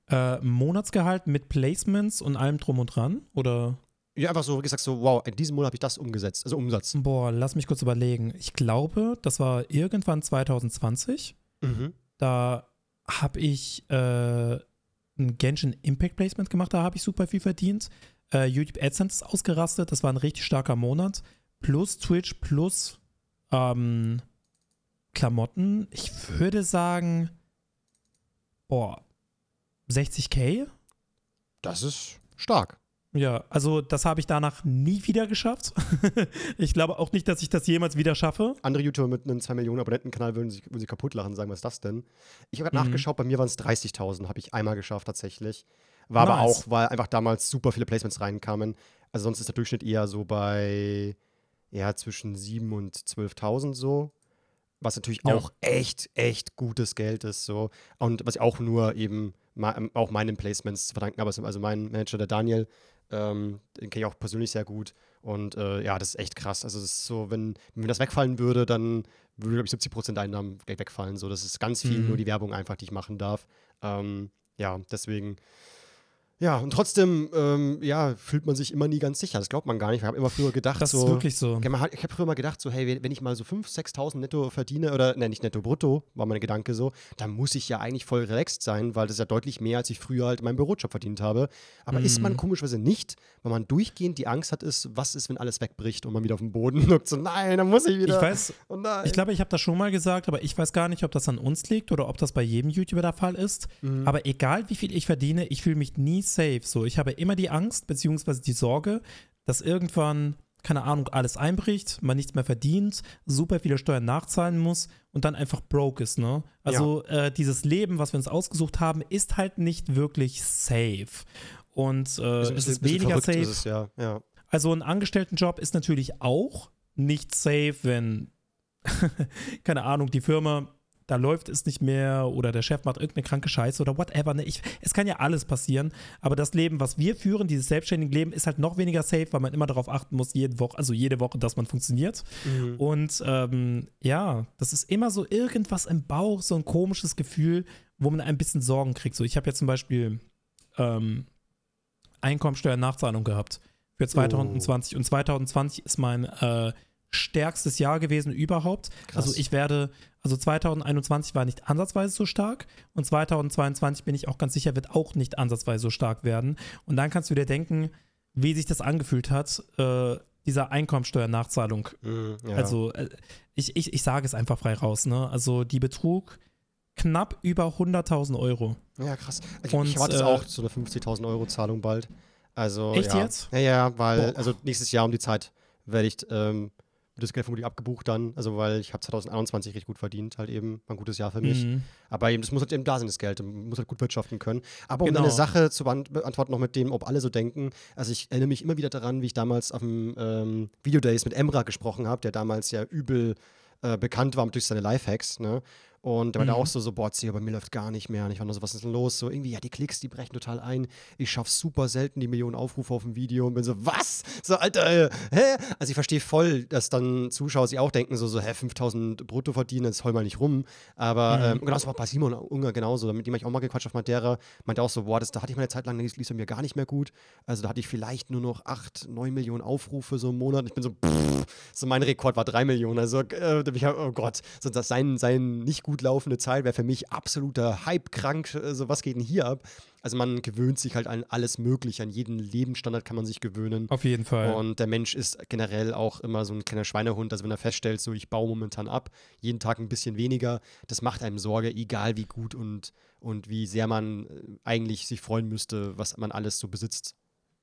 Äh, Monatsgehalt mit Placements und allem drum und dran? Oder? Ja, einfach so gesagt, so, wow, in diesem Monat habe ich das umgesetzt, also Umsatz. Boah, lass mich kurz überlegen. Ich glaube, das war irgendwann 2020. Mhm. Da habe ich äh, ein Genshin Impact Placement gemacht, da habe ich super viel verdient. Äh, YouTube AdSense ist ausgerastet, das war ein richtig starker Monat. Plus Twitch, plus ähm, Klamotten. Ich würde sagen, boah, 60k? Das ist stark. Ja, also das habe ich danach nie wieder geschafft. ich glaube auch nicht, dass ich das jemals wieder schaffe. Andere YouTuber mit einem 2 Millionen Abonnentenkanal würden sich, würden sich kaputt lachen und sagen, was ist das denn? Ich habe Mhm. nachgeschaut, bei mir waren es 30.000, habe ich einmal geschafft tatsächlich. War aber Nice. auch, weil einfach damals super viele Placements reinkamen. Also sonst ist der Durchschnitt eher so bei, ja, zwischen 7.000 und 12.000 so. Was natürlich Ja. auch echt, echt gutes Geld ist so. Und was ich auch nur eben, auch meinen Placements zu verdanken habe. Also mein Manager, der Daniel, ähm, den kenne ich auch persönlich sehr gut. Und äh, ja, das ist echt krass. Also, das ist so, wenn, wenn das wegfallen würde, dann würde, glaube ich, 70 Prozent der Einnahmen gleich wegfallen. So, das ist ganz viel Mhm. nur die Werbung einfach, die ich machen darf. Ähm, ja, deswegen Ja, und trotzdem, ähm, ja, fühlt man sich immer nie ganz sicher. Das glaubt man gar nicht. Ich habe immer früher gedacht, Das so. ist wirklich so. Ich habe früher mal gedacht, so, hey, wenn ich mal so 5.000, 6.000 netto verdiene, oder, ne, nicht netto, brutto, war mein Gedanke so, dann muss ich ja eigentlich voll relaxed sein, weil das ist ja deutlich mehr, als ich früher halt in meinem Bürojob verdient habe. Aber ist man Mhm. komischerweise nicht, weil man durchgehend die Angst hat, ist, was ist, wenn alles wegbricht und man wieder auf den Boden lugt, so, nein, dann muss ich wieder. Ich weiß, oh ich glaube, ich habe das schon mal gesagt, aber ich weiß gar nicht, ob das an uns liegt oder ob das bei jedem YouTuber der Fall ist. Mhm. Aber egal, wie viel ich verdiene, ich fühle mich nie safe. So, ich habe immer die Angst beziehungsweise die Sorge, dass irgendwann keine Ahnung, alles einbricht, man nichts mehr verdient, super viele Steuern nachzahlen muss und dann einfach broke ist, ne? Also äh, dieses Leben, was wir uns ausgesucht haben, ist halt nicht wirklich safe. Und äh, es ist weniger safe. Ist es, ja, ja. Also ein Angestelltenjob ist natürlich auch nicht safe, wenn, keine Ahnung, die Firma, da läuft es nicht mehr oder der Chef macht irgendeine kranke Scheiße oder whatever. Ne? Ich, es kann ja alles passieren, aber das Leben, was wir führen, dieses selbstständige Leben, ist halt noch weniger safe, weil man immer darauf achten muss, jede Woche, also jede Woche, dass man funktioniert. Mhm. Und ähm, ja, das ist immer so irgendwas im Bauch, so ein komisches Gefühl, wo man ein bisschen Sorgen kriegt. So, ich habe jetzt zum Beispiel ähm, Einkommensteuernachzahlung gehabt für 2020 und 2020 ist mein äh, stärkstes Jahr gewesen überhaupt. Krass. Also ich werde, also 2021 war nicht ansatzweise so stark und 2022 bin ich auch ganz sicher, wird auch nicht ansatzweise so stark werden. Und dann kannst du dir denken, wie sich das angefühlt hat, äh, dieser Einkommensteuernachzahlung Mhm, ja. also äh, ich, ich, ich sage es einfach frei raus, ne? Also die betrug knapp über 100.000 Euro. Ja, kraz. Ich, Und, ich erwarte äh, auch so eine 50.000 Euro Zahlung bald. Also, Echt ja. jetzt? Ja, ja, weil, Boah. also nächstes Jahr um die Zeit werde ich, ähm, wird das Geld vermutlich abgebucht dann. Also, weil ich habe 2021 richtig gut verdient, halt eben. War ein gutes Jahr für mich. Mhm. Aber eben, das muss halt eben da sein, das Geld. Man muss halt gut wirtschaften können. Aber um Genau. eine Sache zu beant- beantworten, noch mit dem, ob alle so denken. Also, ich erinnere mich immer wieder daran, wie ich damals auf dem ähm, Videodays mit Emra gesprochen habe, der damals ja übel äh, bekannt war durch seine Lifehacks, ne? Und der war da Mhm. auch so, so, boah, Zio, bei mir läuft gar nicht mehr. Und ich war nur so, was ist denn los? So irgendwie, ja, die Klicks, die brechen total ein. Ich schaffe super selten die Millionen Aufrufe auf dem Video und bin so, was? So, Alter, äh, hä? Also ich verstehe voll, dass dann Zuschauer sich auch denken, so, so, hä, 5000 brutto verdienen, das heul mal nicht rum. Aber Mhm. ähm, genauso war bei Simon Unger genauso. Mit dem hab ich auch mal gequatscht auf Madeira. Meinte auch so, boah, das, da hatte ich mal eine Zeit lang, da lief es mir gar nicht mehr gut. Also da hatte ich vielleicht nur noch 8, 9 Millionen Aufrufe so im Monat. Und ich bin so, pff, so mein Rekord war 3 Millionen. Also, äh, ich hab, oh Gott, so, das sein, sein nicht gut laufende Zeit wäre für mich absoluter Hype-krank. So, was geht denn hier ab? Also man gewöhnt sich halt an alles Mögliche, an jeden Lebensstandard kann man sich gewöhnen. Auf jeden Fall. Und der Mensch ist generell auch immer so ein kleiner Schweinehund. Also wenn er feststellt, so ich baue momentan ab, jeden Tag ein bisschen weniger, das macht einem Sorge, egal wie gut und, und wie sehr man äh, eigentlich sich freuen müsste, was man alles so besitzt.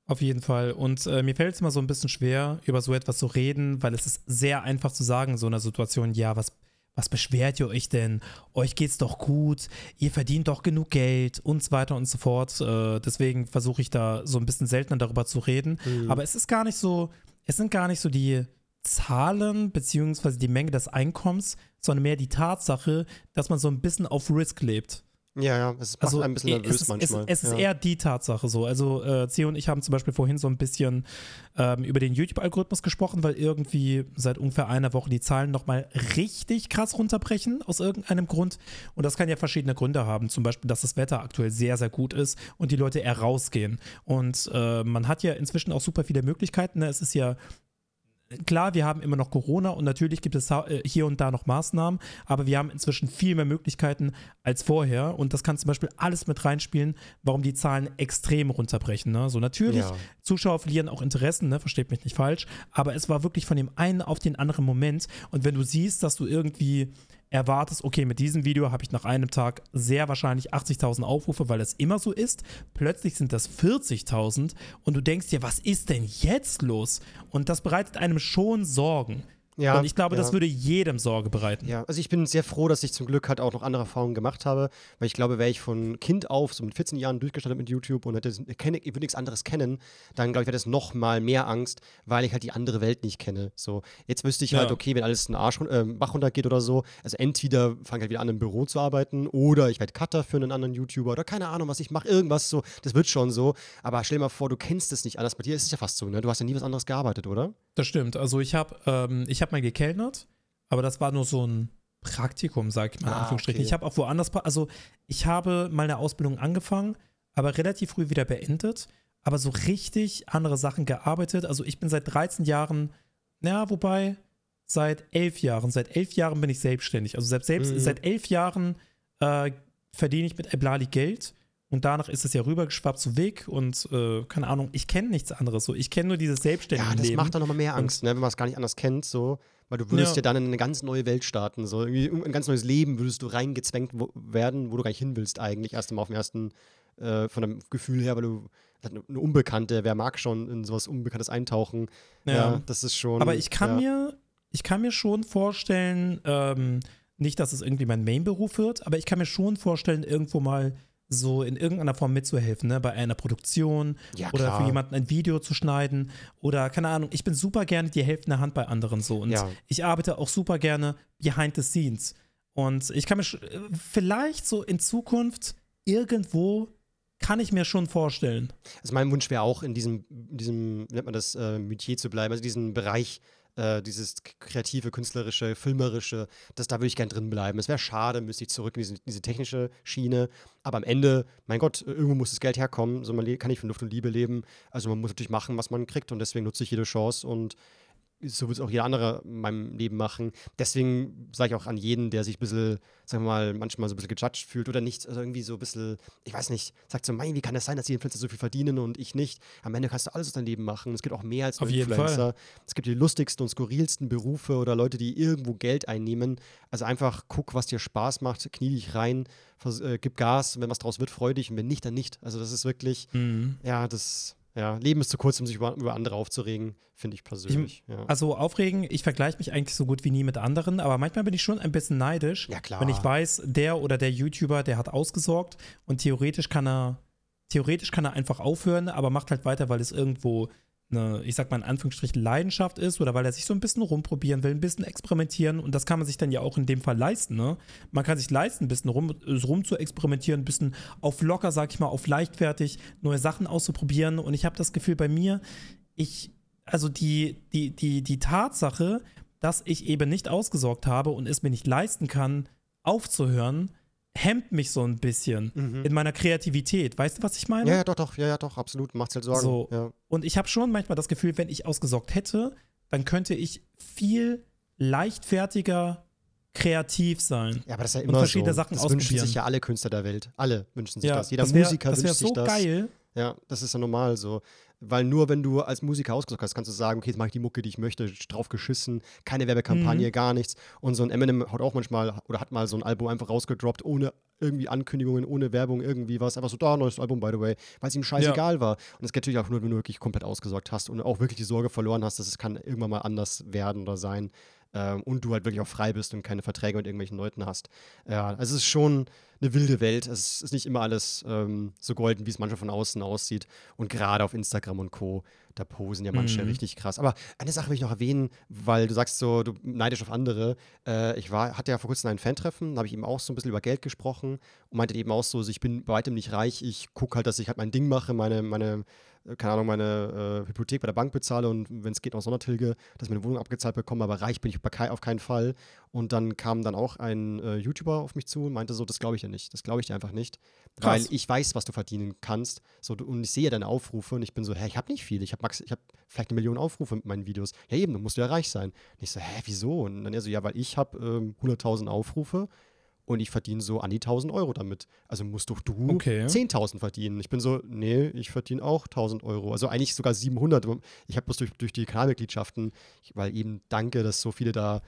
Auf jeden Fall. Und äh, mir fällt es immer so ein bisschen schwer, über so etwas zu reden, weil es ist sehr einfach zu sagen, in so einer Situation, ja, was, was beschwert ihr euch denn? Euch geht's doch gut, ihr verdient doch genug Geld und so weiter und so fort. Äh, deswegen versuche ich da so ein bisschen seltener darüber zu reden. Mhm. Aber es ist gar nicht so, es sind gar nicht so die Zahlen beziehungsweise die Menge des Einkommens, sondern mehr die Tatsache, dass man so ein bisschen auf Risk lebt. Ja, ja, es macht Also ein bisschen eh, nervös es ist, manchmal. Es, es ist ja. eher die Tatsache so. Also äh, Theo und ich haben zum Beispiel vorhin so ein bisschen ähm, über den YouTube-Algorithmus gesprochen, weil irgendwie seit ungefähr einer Woche die Zahlen nochmal richtig krass runterbrechen aus irgendeinem Grund. Und das kann ja verschiedene Gründe haben. Zum Beispiel, dass das Wetter aktuell sehr, sehr gut ist und die Leute eher rausgehen. Und äh, man hat ja inzwischen auch super viele Möglichkeiten. Ne? Es ist ja Klar, wir haben immer noch Corona und natürlich gibt es äh, hier und da noch Maßnahmen, aber wir haben inzwischen viel mehr Möglichkeiten als vorher und das kann zum Beispiel alles mit reinspielen, warum die Zahlen extrem runterbrechen. Ne? So natürlich, Ja. Zuschauer verlieren auch Interessen, ne? versteht mich nicht falsch, aber es war wirklich von dem einen auf den anderen Moment und wenn du siehst, dass du irgendwie erwartest, okay, mit diesem Video habe ich nach einem Tag sehr wahrscheinlich 80.000 Aufrufe, weil das immer so ist. Plötzlich sind das 40.000 und du denkst dir, was ist denn jetzt los? Und das bereitet einem schon Sorgen. Ja, und ich glaube, ja. das würde jedem Sorge bereiten. Ja, also ich bin sehr froh, dass ich zum Glück halt auch noch andere Erfahrungen gemacht habe, weil ich glaube, wäre ich von Kind auf, so mit 14 Jahren durchgestartet mit YouTube und hätte, kenne, ich würde nichts anderes kennen, dann glaube ich, wäre das noch mal mehr Angst, weil ich halt die andere Welt nicht kenne. So, jetzt wüsste ich halt, Ja. okay, wenn alles einen Arsch, äh, Bach runtergeht oder so, also entweder fange ich halt wieder an, im Büro zu arbeiten oder ich werde Cutter für einen anderen YouTuber oder keine Ahnung, was ich mache, irgendwas so, das wird schon so, aber stell dir mal vor, du kennst es nicht anders, bei dir ist es ja fast so, ne? Du hast ja nie was anderes gearbeitet, oder? Das stimmt. Also ich habe ähm, ich hab mal gekellnert, aber das war nur so ein Praktikum, sag ich mal in Ah, Anführungsstrichen. okay. Ich habe auch woanders, also ich habe mal eine Ausbildung angefangen, aber relativ früh wieder beendet. Aber so richtig andere Sachen gearbeitet. Also ich bin seit 13 Jahren, naja, wobei seit elf Jahren, seit elf Jahren bin ich selbstständig. Also seit, selbst, Mhm. seit elf Jahren äh, verdiene ich mit Eblali Geld. Und danach ist es ja rübergeschwappt zu Weg und äh, keine Ahnung, ich kenne nichts anderes so. Ich kenne nur dieses selbstständige Ja, das Leben. macht dann nochmal mehr Und- Angst, ne, wenn man es gar nicht anders kennt, so. Weil du würdest Ja. ja. dann in eine ganz neue Welt starten, so. Irgendwie in ein ganz neues Leben würdest du reingezwängt wo, werden, wo du gar nicht hin willst, eigentlich. Erst einmal auf dem ersten, äh, von dem Gefühl her, weil du eine, Unbekannte, wer mag schon in sowas Unbekanntes eintauchen. Ja, das ist schon. Aber ich kann ja. mir, ich kann mir schon vorstellen, ähm, nicht, dass es irgendwie mein Main-Beruf wird, aber ich kann mir schon vorstellen, irgendwo mal so in irgendeiner Form mitzuhelfen, ne? bei einer Produktion Ja, oder für jemanden ein Video zu schneiden oder keine Ahnung. Ich bin super gerne die helfende Hand bei anderen so und Ja. ich arbeite auch super gerne behind the scenes und ich kann mir vielleicht so in Zukunft irgendwo kann ich mir schon vorstellen. Also mein Wunsch wäre auch, in diesem, in diesem, nennt man das, äh, Metier zu bleiben, also diesen Bereich, äh, dieses kreative, künstlerische, filmerische, das, da würde ich gern drin bleiben. Es wäre schade, müsste ich zurück in diese, diese technische Schiene. Aber am Ende, mein Gott, irgendwo muss das Geld herkommen. So, man kann nicht von Luft und Liebe leben. Also man muss natürlich machen, was man kriegt und deswegen nutze ich jede Chance und so wird es auch jeder andere in meinem Leben machen. Deswegen sage ich auch an jeden, der sich ein bisschen, sagen wir mal, manchmal so ein bisschen gejudged fühlt oder nicht, also irgendwie so ein bisschen, ich weiß nicht, sagt so, mein, wie kann das sein, dass die Influencer so viel verdienen und ich nicht? Am Ende kannst du alles aus deinem Leben machen. Es gibt auch mehr als nur Auf Influencer. Es gibt die lustigsten und skurrilsten Berufe oder Leute, die irgendwo Geld einnehmen. Also einfach guck, was dir Spaß macht, knie dich rein, äh, gib Gas, wenn was draus wird, freu dich und wenn nicht, dann nicht. Also das ist wirklich, ja, das, ja, Leben ist zu kurz, um sich über, über andere aufzuregen, finde ich persönlich. ja. Also aufregen, ich vergleiche mich eigentlich so gut wie nie mit anderen, aber manchmal bin ich schon ein bisschen neidisch, Ja, klar. wenn ich weiß, der oder der YouTuber, der hat ausgesorgt und theoretisch kann er, theoretisch kann er einfach aufhören, aber macht halt weiter, weil es irgendwo eine, ich sag mal in Anführungsstrichen, Leidenschaft ist oder weil er sich so ein bisschen rumprobieren will, ein bisschen experimentieren und das kann man sich dann ja auch in dem Fall leisten, ne? Man kann sich leisten, ein bisschen rum, rum zu experimentieren, ein bisschen auf locker, sag ich mal, auf leichtfertig, neue Sachen auszuprobieren und ich habe das Gefühl bei mir, ich, also die, die, die, die Tatsache, dass ich eben nicht ausgesorgt habe und es mir nicht leisten kann, aufzuhören, hemmt mich so ein bisschen in meiner Kreativität. Weißt du, was ich meine? Mhm. Ja, ja, doch, doch, ja, ja, doch, absolut. Macht's halt Sorgen. So. Ja. Und ich habe schon manchmal das Gefühl, wenn ich ausgesorgt hätte, dann könnte ich viel leichtfertiger kreativ sein. ja, aber das ist ja Und immer verschiedene so. Sachen das wünschen sich ja alle Künstler der Welt. Alle wünschen sich Ja, das. Jeder das wär, Musiker das wünscht sich so das. geil. Ja, das ist ja normal so. Weil nur wenn du als Musiker ausgesucht hast, kannst du sagen, okay, jetzt mache ich die Mucke, die ich möchte, drauf geschissen, keine Werbekampagne, Mhm. gar nichts. Und so ein Eminem hat auch manchmal oder hat mal so ein Album einfach rausgedroppt, ohne irgendwie Ankündigungen, ohne Werbung, irgendwie was. Einfach so, da, neues Album, by the way, weil es ihm scheißegal war. Und das geht natürlich auch nur, wenn du wirklich komplett ausgesorgt hast und auch wirklich die Sorge verloren hast, dass es kann irgendwann mal anders werden oder sein. Ähm, und du halt wirklich auch frei bist und keine Verträge mit irgendwelchen Leuten hast. Ja, also es ist schon eine wilde Welt. Es ist nicht immer alles ähm, so golden, wie es manchmal von außen aussieht. Und gerade auf Instagram und Co., da posen ja manche Mhm. richtig krass. Aber eine Sache will ich noch erwähnen, weil du sagst so, du neidisch auf andere. Äh, ich war, hatte ja vor kurzem ein Fan-Treffen, da habe ich eben auch so ein bisschen über Geld gesprochen und meinte eben auch so, ich bin bei weitem nicht reich, ich gucke halt, dass ich halt mein Ding mache, meine, meine, äh, keine Ahnung, meine äh, Hypothek bei der Bank bezahle und wenn es geht noch Sondertilge, dass ich meine Wohnung abgezahlt bekomme, aber reich bin ich kei auf keinen Fall. Und dann kam dann auch ein äh, YouTuber auf mich zu und meinte so, das glaube ich dir nicht, das glaube ich dir einfach nicht, Krass. weil ich weiß, was du verdienen kannst. So, und ich sehe deine Aufrufe und ich bin so, hä, ich habe nicht viel, ich habe ich hab vielleicht eine Million Aufrufe mit meinen Videos. Ja eben, dann musst du ja reich sein. Und ich so, hä, wieso? Und dann er so, ja, weil ich habe ähm, 100.000 Aufrufe und ich verdiene so an die 1.000 Euro damit. Also musst doch du Okay. 10.000 verdienen. Ich bin so, nee, ich verdiene auch 1.000 Euro. Also eigentlich sogar 700. Ich habe bloß durch, durch die Kanalmitgliedschaften, weil eben danke, dass so viele da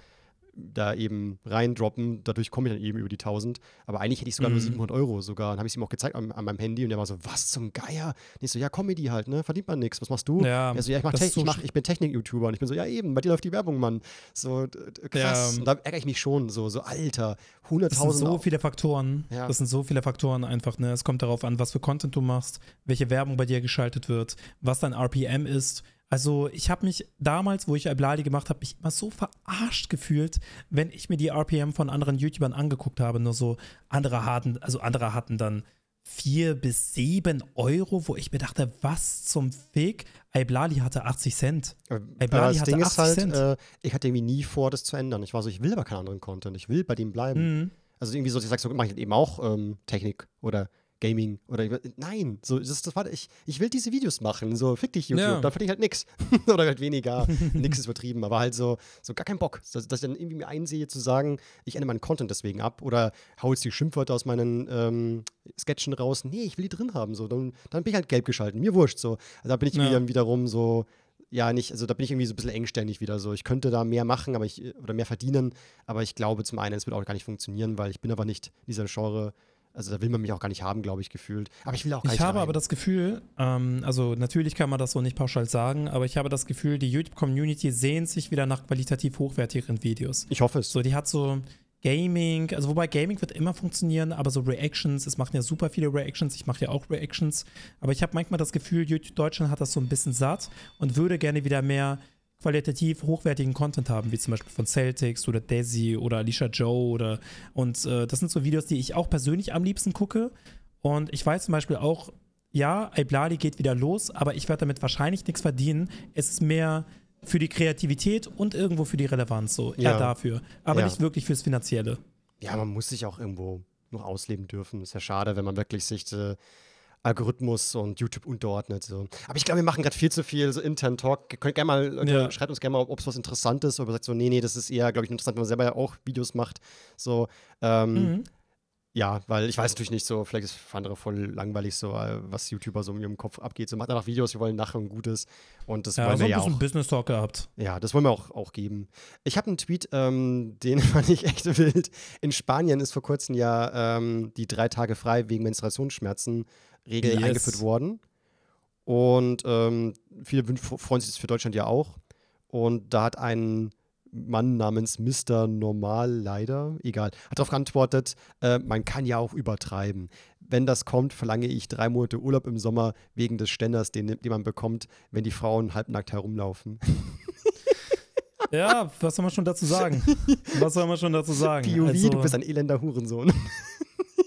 da eben reindroppen. Dadurch komme ich dann eben über die 1000. Aber eigentlich hätte ich sogar nur Mhm. 700 Euro sogar. Dann habe ich es ihm auch gezeigt an, an meinem Handy und der war so, was zum Geier? Und ich so, ja, Comedy halt, ne? Verdient man nichts. Was machst du? Ja, er so, ja, ich, mach Te- so ich, mach, ich bin Technik-YouTuber. Und ich bin so, ja, eben, bei dir läuft die Werbung, Mann. So, krass. Ja. Und da ärgere ich mich schon. So, so Alter, Das sind 100.000 so viele Faktoren. Ja. Das sind so viele Faktoren einfach. Ne? Es kommt darauf an, was für Content du machst, welche Werbung bei dir geschaltet wird, was dein RPM ist. Also ich habe mich damals, wo ich Iblali gemacht habe, mich immer so verarscht gefühlt, wenn ich mir die RPM von anderen YouTubern angeguckt habe. Nur so andere hatten, also andere hatten dann vier bis sieben Euro, wo ich mir dachte, was zum Fick? Iblali hatte 80 Cent. Aber Ey, aber Blali das hatte Ding ist 80 halt, Cent. äh, ich hatte irgendwie nie vor, das zu ändern. Ich war so, ich will aber keinen anderen Content. Ich will bei dem bleiben. Mhm. Also irgendwie so, ich sag so, mache ich eben auch ähm, Technik oder Gaming oder nein, so das, das war ich ich will diese Videos machen, so fick dich YouTube, Ja. dann verdiene ich halt nix oder halt weniger, nix ist übertrieben, aber halt so so gar keinen Bock, dass, dass ich dann irgendwie mir einsehe zu sagen, ich ende meinen Content deswegen ab oder hau jetzt die Schimpfwörter aus meinen ähm, Sketchen raus. Nee, ich will die drin haben, so dann, dann bin ich halt gelb geschalten, mir wurscht so. Also da bin ich Ja. wieder wiederum so ja, nicht, also da bin ich irgendwie so ein bisschen engständig wieder so. Ich könnte da mehr machen, aber ich, oder mehr verdienen, aber ich glaube zum einen, es wird auch gar nicht funktionieren, weil ich bin aber nicht in dieser Genre, also da will man mich auch gar nicht haben, glaube ich, gefühlt. Aber ich will auch gar Ich nicht habe rein. aber das Gefühl, ähm, also natürlich kann man das so nicht pauschal sagen, aber ich habe das Gefühl, die YouTube-Community sehnt sich wieder nach qualitativ hochwertigeren Videos. Ich hoffe es. So, die hat so Gaming, also wobei Gaming wird immer funktionieren, aber so Reactions, es machen ja super viele Reactions, ich mache ja auch Reactions, aber ich habe manchmal das Gefühl, YouTube Deutschland hat das so ein bisschen satt und würde gerne wieder mehr qualitativ hochwertigen Content haben, wie zum Beispiel von Celtics oder Desi oder Alicia Joe oder und äh, das sind so Videos, die ich auch persönlich am liebsten gucke und ich weiß zum Beispiel auch, ja, Iblali geht wieder los, aber ich werde damit wahrscheinlich nichts verdienen. Es ist mehr für die Kreativität und irgendwo für die Relevanz so. Eher Ja. dafür. Aber Ja. nicht wirklich fürs Finanzielle. Ja, man muss sich auch irgendwo noch ausleben dürfen. Ist ja schade, wenn man wirklich sich äh, Algorithmus und YouTube unterordnet. So. Aber ich glaube, wir machen gerade viel zu viel so intern Talk. Ihr Könnt gerne mal, Leute, Ja. schreibt uns gerne mal, ob es was Interessantes ist oder sagt so, nee, nee, das ist eher, glaube ich, interessant, wenn man selber ja auch Videos macht. So, ähm, Mhm. Ja, weil ich weiß natürlich nicht so, vielleicht ist es für andere voll langweilig so, äh, was YouTuber so in ihrem Kopf abgeht. So macht einfach Videos, wir wollen nachher ein Gutes und das Ja, wollen wir ein ja auch. Business Talk gehabt. Ja, das wollen wir auch, auch geben. Ich habe einen Tweet, ähm, den fand ich echt wild. In Spanien ist vor kurzem ja ähm, die drei Tage frei wegen Menstruationsschmerzen Regel Yes. eingeführt worden. Und ähm, viele freuen sich das für Deutschland ja auch. Und da hat ein Mann namens Mr. Normal leider, egal, hat darauf geantwortet, äh, man kann ja auch übertreiben. Wenn das kommt, verlange ich drei Monate Urlaub im Sommer wegen des Ständers, den, den man bekommt, wenn die Frauen halbnackt herumlaufen. Ja, was soll man schon dazu sagen? Was soll man schon dazu sagen? POV, Also, du bist ein elender Hurensohn.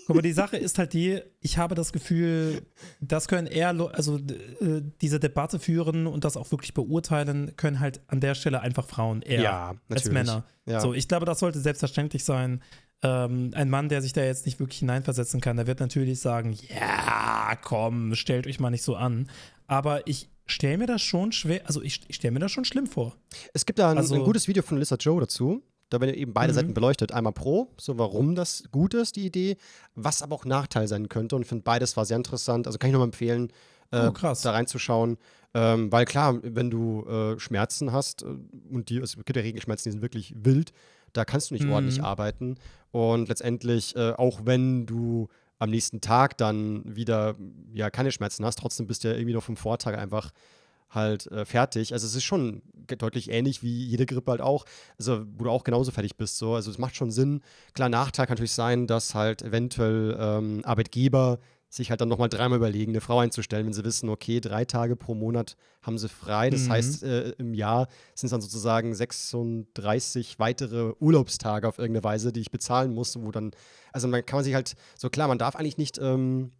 Guck mal, die Sache ist halt die, ich habe das Gefühl, das können eher, also äh, diese Debatte führen und das auch wirklich beurteilen, können halt an der Stelle einfach Frauen eher als Männer. Ja. So, ich glaube, das sollte selbstverständlich sein. Ähm, ein Mann, der sich da jetzt nicht wirklich hineinversetzen kann, der wird natürlich sagen, ja, komm, stellt euch mal nicht so an. Aber ich stelle mir das schon schwer, also ich, ich stelle mir das schon schlimm vor. Es gibt da ein, Also- ein gutes Video von Lisa Joe dazu. Da werden eben beide Mhm. Seiten beleuchtet. Einmal pro, so warum das gut ist, die Idee, was aber auch Nachteil sein könnte. Und ich finde beides war sehr interessant. Also kann ich nochmal empfehlen, äh, Oh, da reinzuschauen. Ähm, weil klar, wenn du äh, Schmerzen hast äh, und die, es gibt ja Regelschmerzen, die sind wirklich wild, da kannst du nicht Mhm. ordentlich arbeiten. Und letztendlich, äh, auch wenn du am nächsten Tag dann wieder ja keine Schmerzen hast, trotzdem bist du ja irgendwie noch vom Vortag einfach halt äh, fertig. Also es ist schon deutlich ähnlich wie jede Grippe halt auch, also wo du auch genauso fertig bist. So. Also es macht schon Sinn. Klar, Nachteil kann natürlich sein, dass halt eventuell ähm, Arbeitgeber sich halt dann nochmal dreimal überlegen, eine Frau einzustellen, wenn sie wissen, okay, drei Tage pro Monat haben sie frei. Das Mhm. heißt, äh, im Jahr sind es dann sozusagen 36 weitere Urlaubstage auf irgendeine Weise, die ich bezahlen muss, wo dann, also man kann man sich halt, so klar, man darf eigentlich nicht ähm,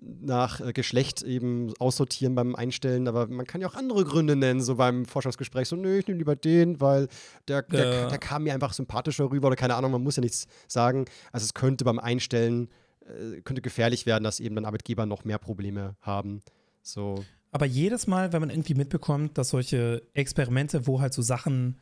nach äh, Geschlecht eben aussortieren beim Einstellen, aber man kann ja auch andere Gründe nennen, so beim Forschungsgespräch, so, nö, ich nehme lieber den, weil der, der, Ja. der kam mir einfach sympathischer rüber oder keine Ahnung, man muss ja nichts sagen. Also es könnte beim Einstellen, äh, könnte gefährlich werden, dass eben dann Arbeitgeber noch mehr Probleme haben. So, Aber jedes Mal, wenn man irgendwie mitbekommt, dass solche Experimente, wo halt so Sachen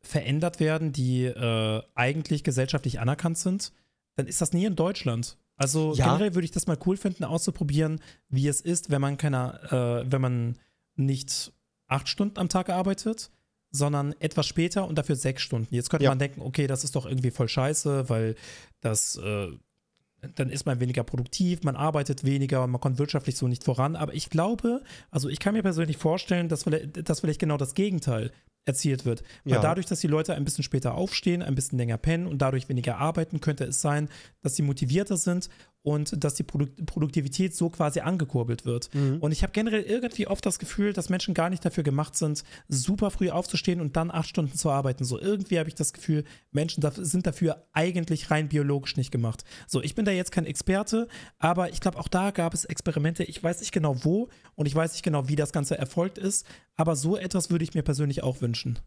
verändert werden, die äh, eigentlich gesellschaftlich anerkannt sind, dann ist das nie in Deutschland. Also Ja. generell würde ich das mal cool finden, auszuprobieren, wie es ist, wenn man keiner, äh, wenn man nicht acht Stunden am Tag arbeitet, sondern etwas später und dafür sechs Stunden. Jetzt könnte Ja. man denken, okay, das ist doch irgendwie voll scheiße, weil das äh, dann ist man weniger produktiv, man arbeitet weniger und man kommt wirtschaftlich so nicht voran. Aber ich glaube, also ich kann mir persönlich vorstellen, dass vielleicht, dass vielleicht genau das Gegenteil erzielt wird. Weil Ja. dadurch, dass die Leute ein bisschen später aufstehen, ein bisschen länger pennen und dadurch weniger arbeiten, könnte es sein, dass sie motivierter sind und dass die Produk Produktivität so quasi angekurbelt wird. Und ich habe generell irgendwie oft das Gefühl, dass Menschen gar nicht dafür gemacht sind, super früh aufzustehen und dann acht Stunden zu arbeiten. So irgendwie habe ich das Gefühl, Menschen sind dafür eigentlich rein biologisch nicht gemacht. So, ich bin da jetzt kein Experte, aber ich glaube, auch da gab es Experimente. Ich weiß nicht genau wo und ich weiß nicht genau, wie das Ganze erfolgt ist, aber so etwas würde ich mir persönlich auch wünschen.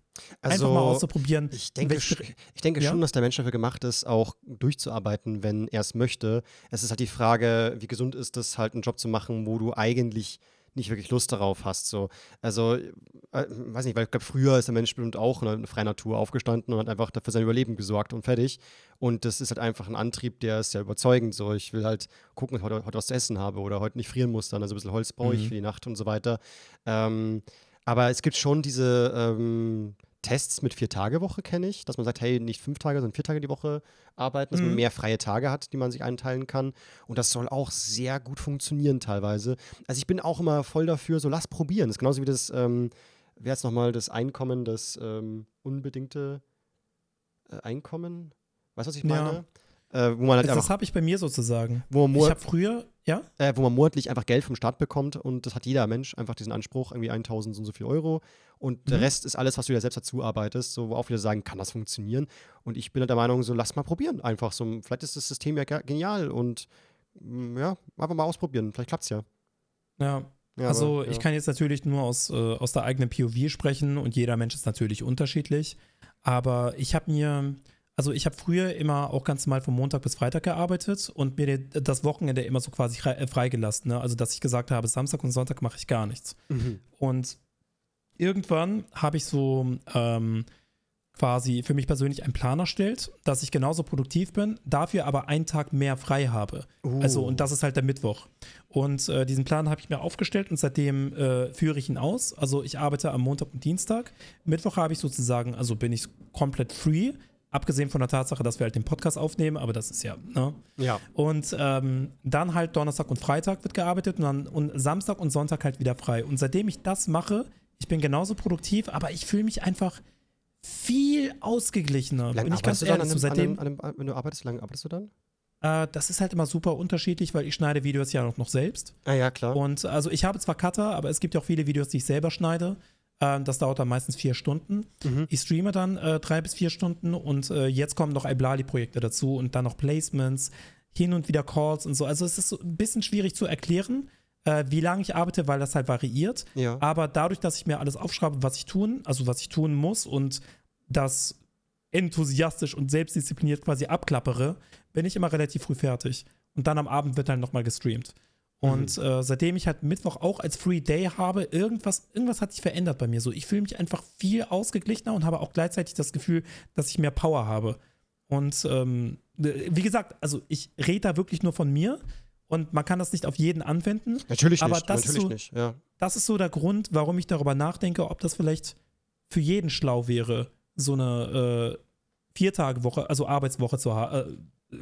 Also, Einfach mal auszuprobieren. Ich denke, ich denke Ja? schon, dass der Mensch dafür gemacht ist, auch durchzuarbeiten, wenn er es möchte. Es ist halt die Frage, wie gesund ist es, halt einen Job zu machen, wo du eigentlich nicht wirklich Lust darauf hast. So. Also, äh, weiß nicht, weil ich glaube, früher ist der Mensch bestimmt auch in einer freien Natur aufgestanden und hat einfach dafür sein Überleben gesorgt und fertig. Und das ist halt einfach ein Antrieb, der ist ja überzeugend. So, ich will halt gucken, dass ich heute, heute was zu essen habe oder heute nicht frieren muss, dann also ein bisschen Holz brauche ich Mhm. für die Nacht und so weiter. Ähm, aber es gibt schon diese ähm, Tests mit Vier-Tage-Woche, kenne ich, dass man sagt, hey, nicht fünf Tage, sondern vier Tage die Woche arbeiten, dass man Mhm. mehr freie Tage hat, die man sich einteilen kann. Und das soll auch sehr gut funktionieren teilweise. Also ich bin auch immer voll dafür, so lass probieren. Das ist genauso wie das, ähm, wer jetzt nochmal das Einkommen, das ähm, unbedingte äh, Einkommen? Weißt du, was ich Ja. meine? Äh, wo man halt das habe ich bei mir sozusagen. wo man, Ich habe früher, ja, äh, wo man monatlich einfach Geld vom Staat bekommt und das hat jeder Mensch einfach diesen Anspruch, irgendwie 1000 so und so viel Euro und der Mhm. Rest ist alles, was du dir selbst dazu arbeitest, so wo auch wieder sagen, kann das funktionieren und ich bin halt der Meinung, so lass mal probieren einfach so, vielleicht ist das System ja ge- genial und mm, ja, einfach mal ausprobieren, vielleicht klappt's ja. ja. ja also aber, ja. ich kann jetzt natürlich nur aus, äh, aus der eigenen POV sprechen und jeder Mensch ist natürlich unterschiedlich. Aber ich habe mir, also ich habe früher immer auch ganz normal von Montag bis Freitag gearbeitet und mir das Wochenende immer so quasi äh, freigelassen. Ne? Also dass ich gesagt habe, Samstag und Sonntag mache ich gar nichts. Mhm. Und irgendwann habe ich so ähm, quasi für mich persönlich einen Plan erstellt, dass ich genauso produktiv bin, dafür aber einen Tag mehr frei habe. Also, Uh. und das ist halt der Mittwoch. Und äh, diesen Plan habe ich mir aufgestellt und seitdem äh, führe ich ihn aus. Also, ich arbeite am Montag und Dienstag. Mittwoch habe ich sozusagen, also bin ich komplett free. Abgesehen von der Tatsache, dass wir halt den Podcast aufnehmen, aber das ist ja, ne? Ja. Und ähm, dann halt Donnerstag und Freitag wird gearbeitet und dann und Samstag und Sonntag halt wieder frei. Und seitdem ich das mache, ich bin genauso produktiv, aber ich fühle mich einfach viel ausgeglichener. Wie lange Bin ich ganz dann ehrlich, dem, seitdem, an dem, an dem, wenn du arbeitest, wie lange arbeitest du dann? äh, das ist halt immer super unterschiedlich, weil ich schneide Videos ja auch noch selbst. Ah ja, klar. Und also ich habe zwar Cutter, aber es gibt ja auch viele Videos, die ich selber schneide. Ähm, das dauert dann meistens vier Stunden. Mhm. Ich streame dann äh, drei bis vier Stunden und äh, jetzt kommen noch Iblali-Projekte dazu und dann noch Placements, hin und wieder Calls und so. Also es ist so ein bisschen schwierig zu erklären, äh, wie lange ich arbeite, weil das halt variiert. Ja. Aber dadurch, dass ich mir alles aufschreibe, was ich tun, also was ich tun muss und das enthusiastisch und selbstdiszipliniert quasi abklappere, bin ich immer relativ früh fertig. Und dann am Abend wird dann nochmal gestreamt. Und äh, seitdem ich halt Mittwoch auch als Free Day habe, irgendwas, irgendwas hat sich verändert bei mir. So, ich fühle mich einfach viel ausgeglichener und habe auch gleichzeitig das Gefühl, dass ich mehr Power habe. Und ähm, wie gesagt, also ich rede da wirklich nur von mir und man kann das nicht auf jeden anwenden. Natürlich aber nicht, das ist natürlich so- nicht, ja. Das ist so der Grund, warum ich darüber nachdenke, ob das vielleicht für jeden schlau wäre, so eine äh, Vier-Tage-Woche, also Arbeitswoche zu ha- äh,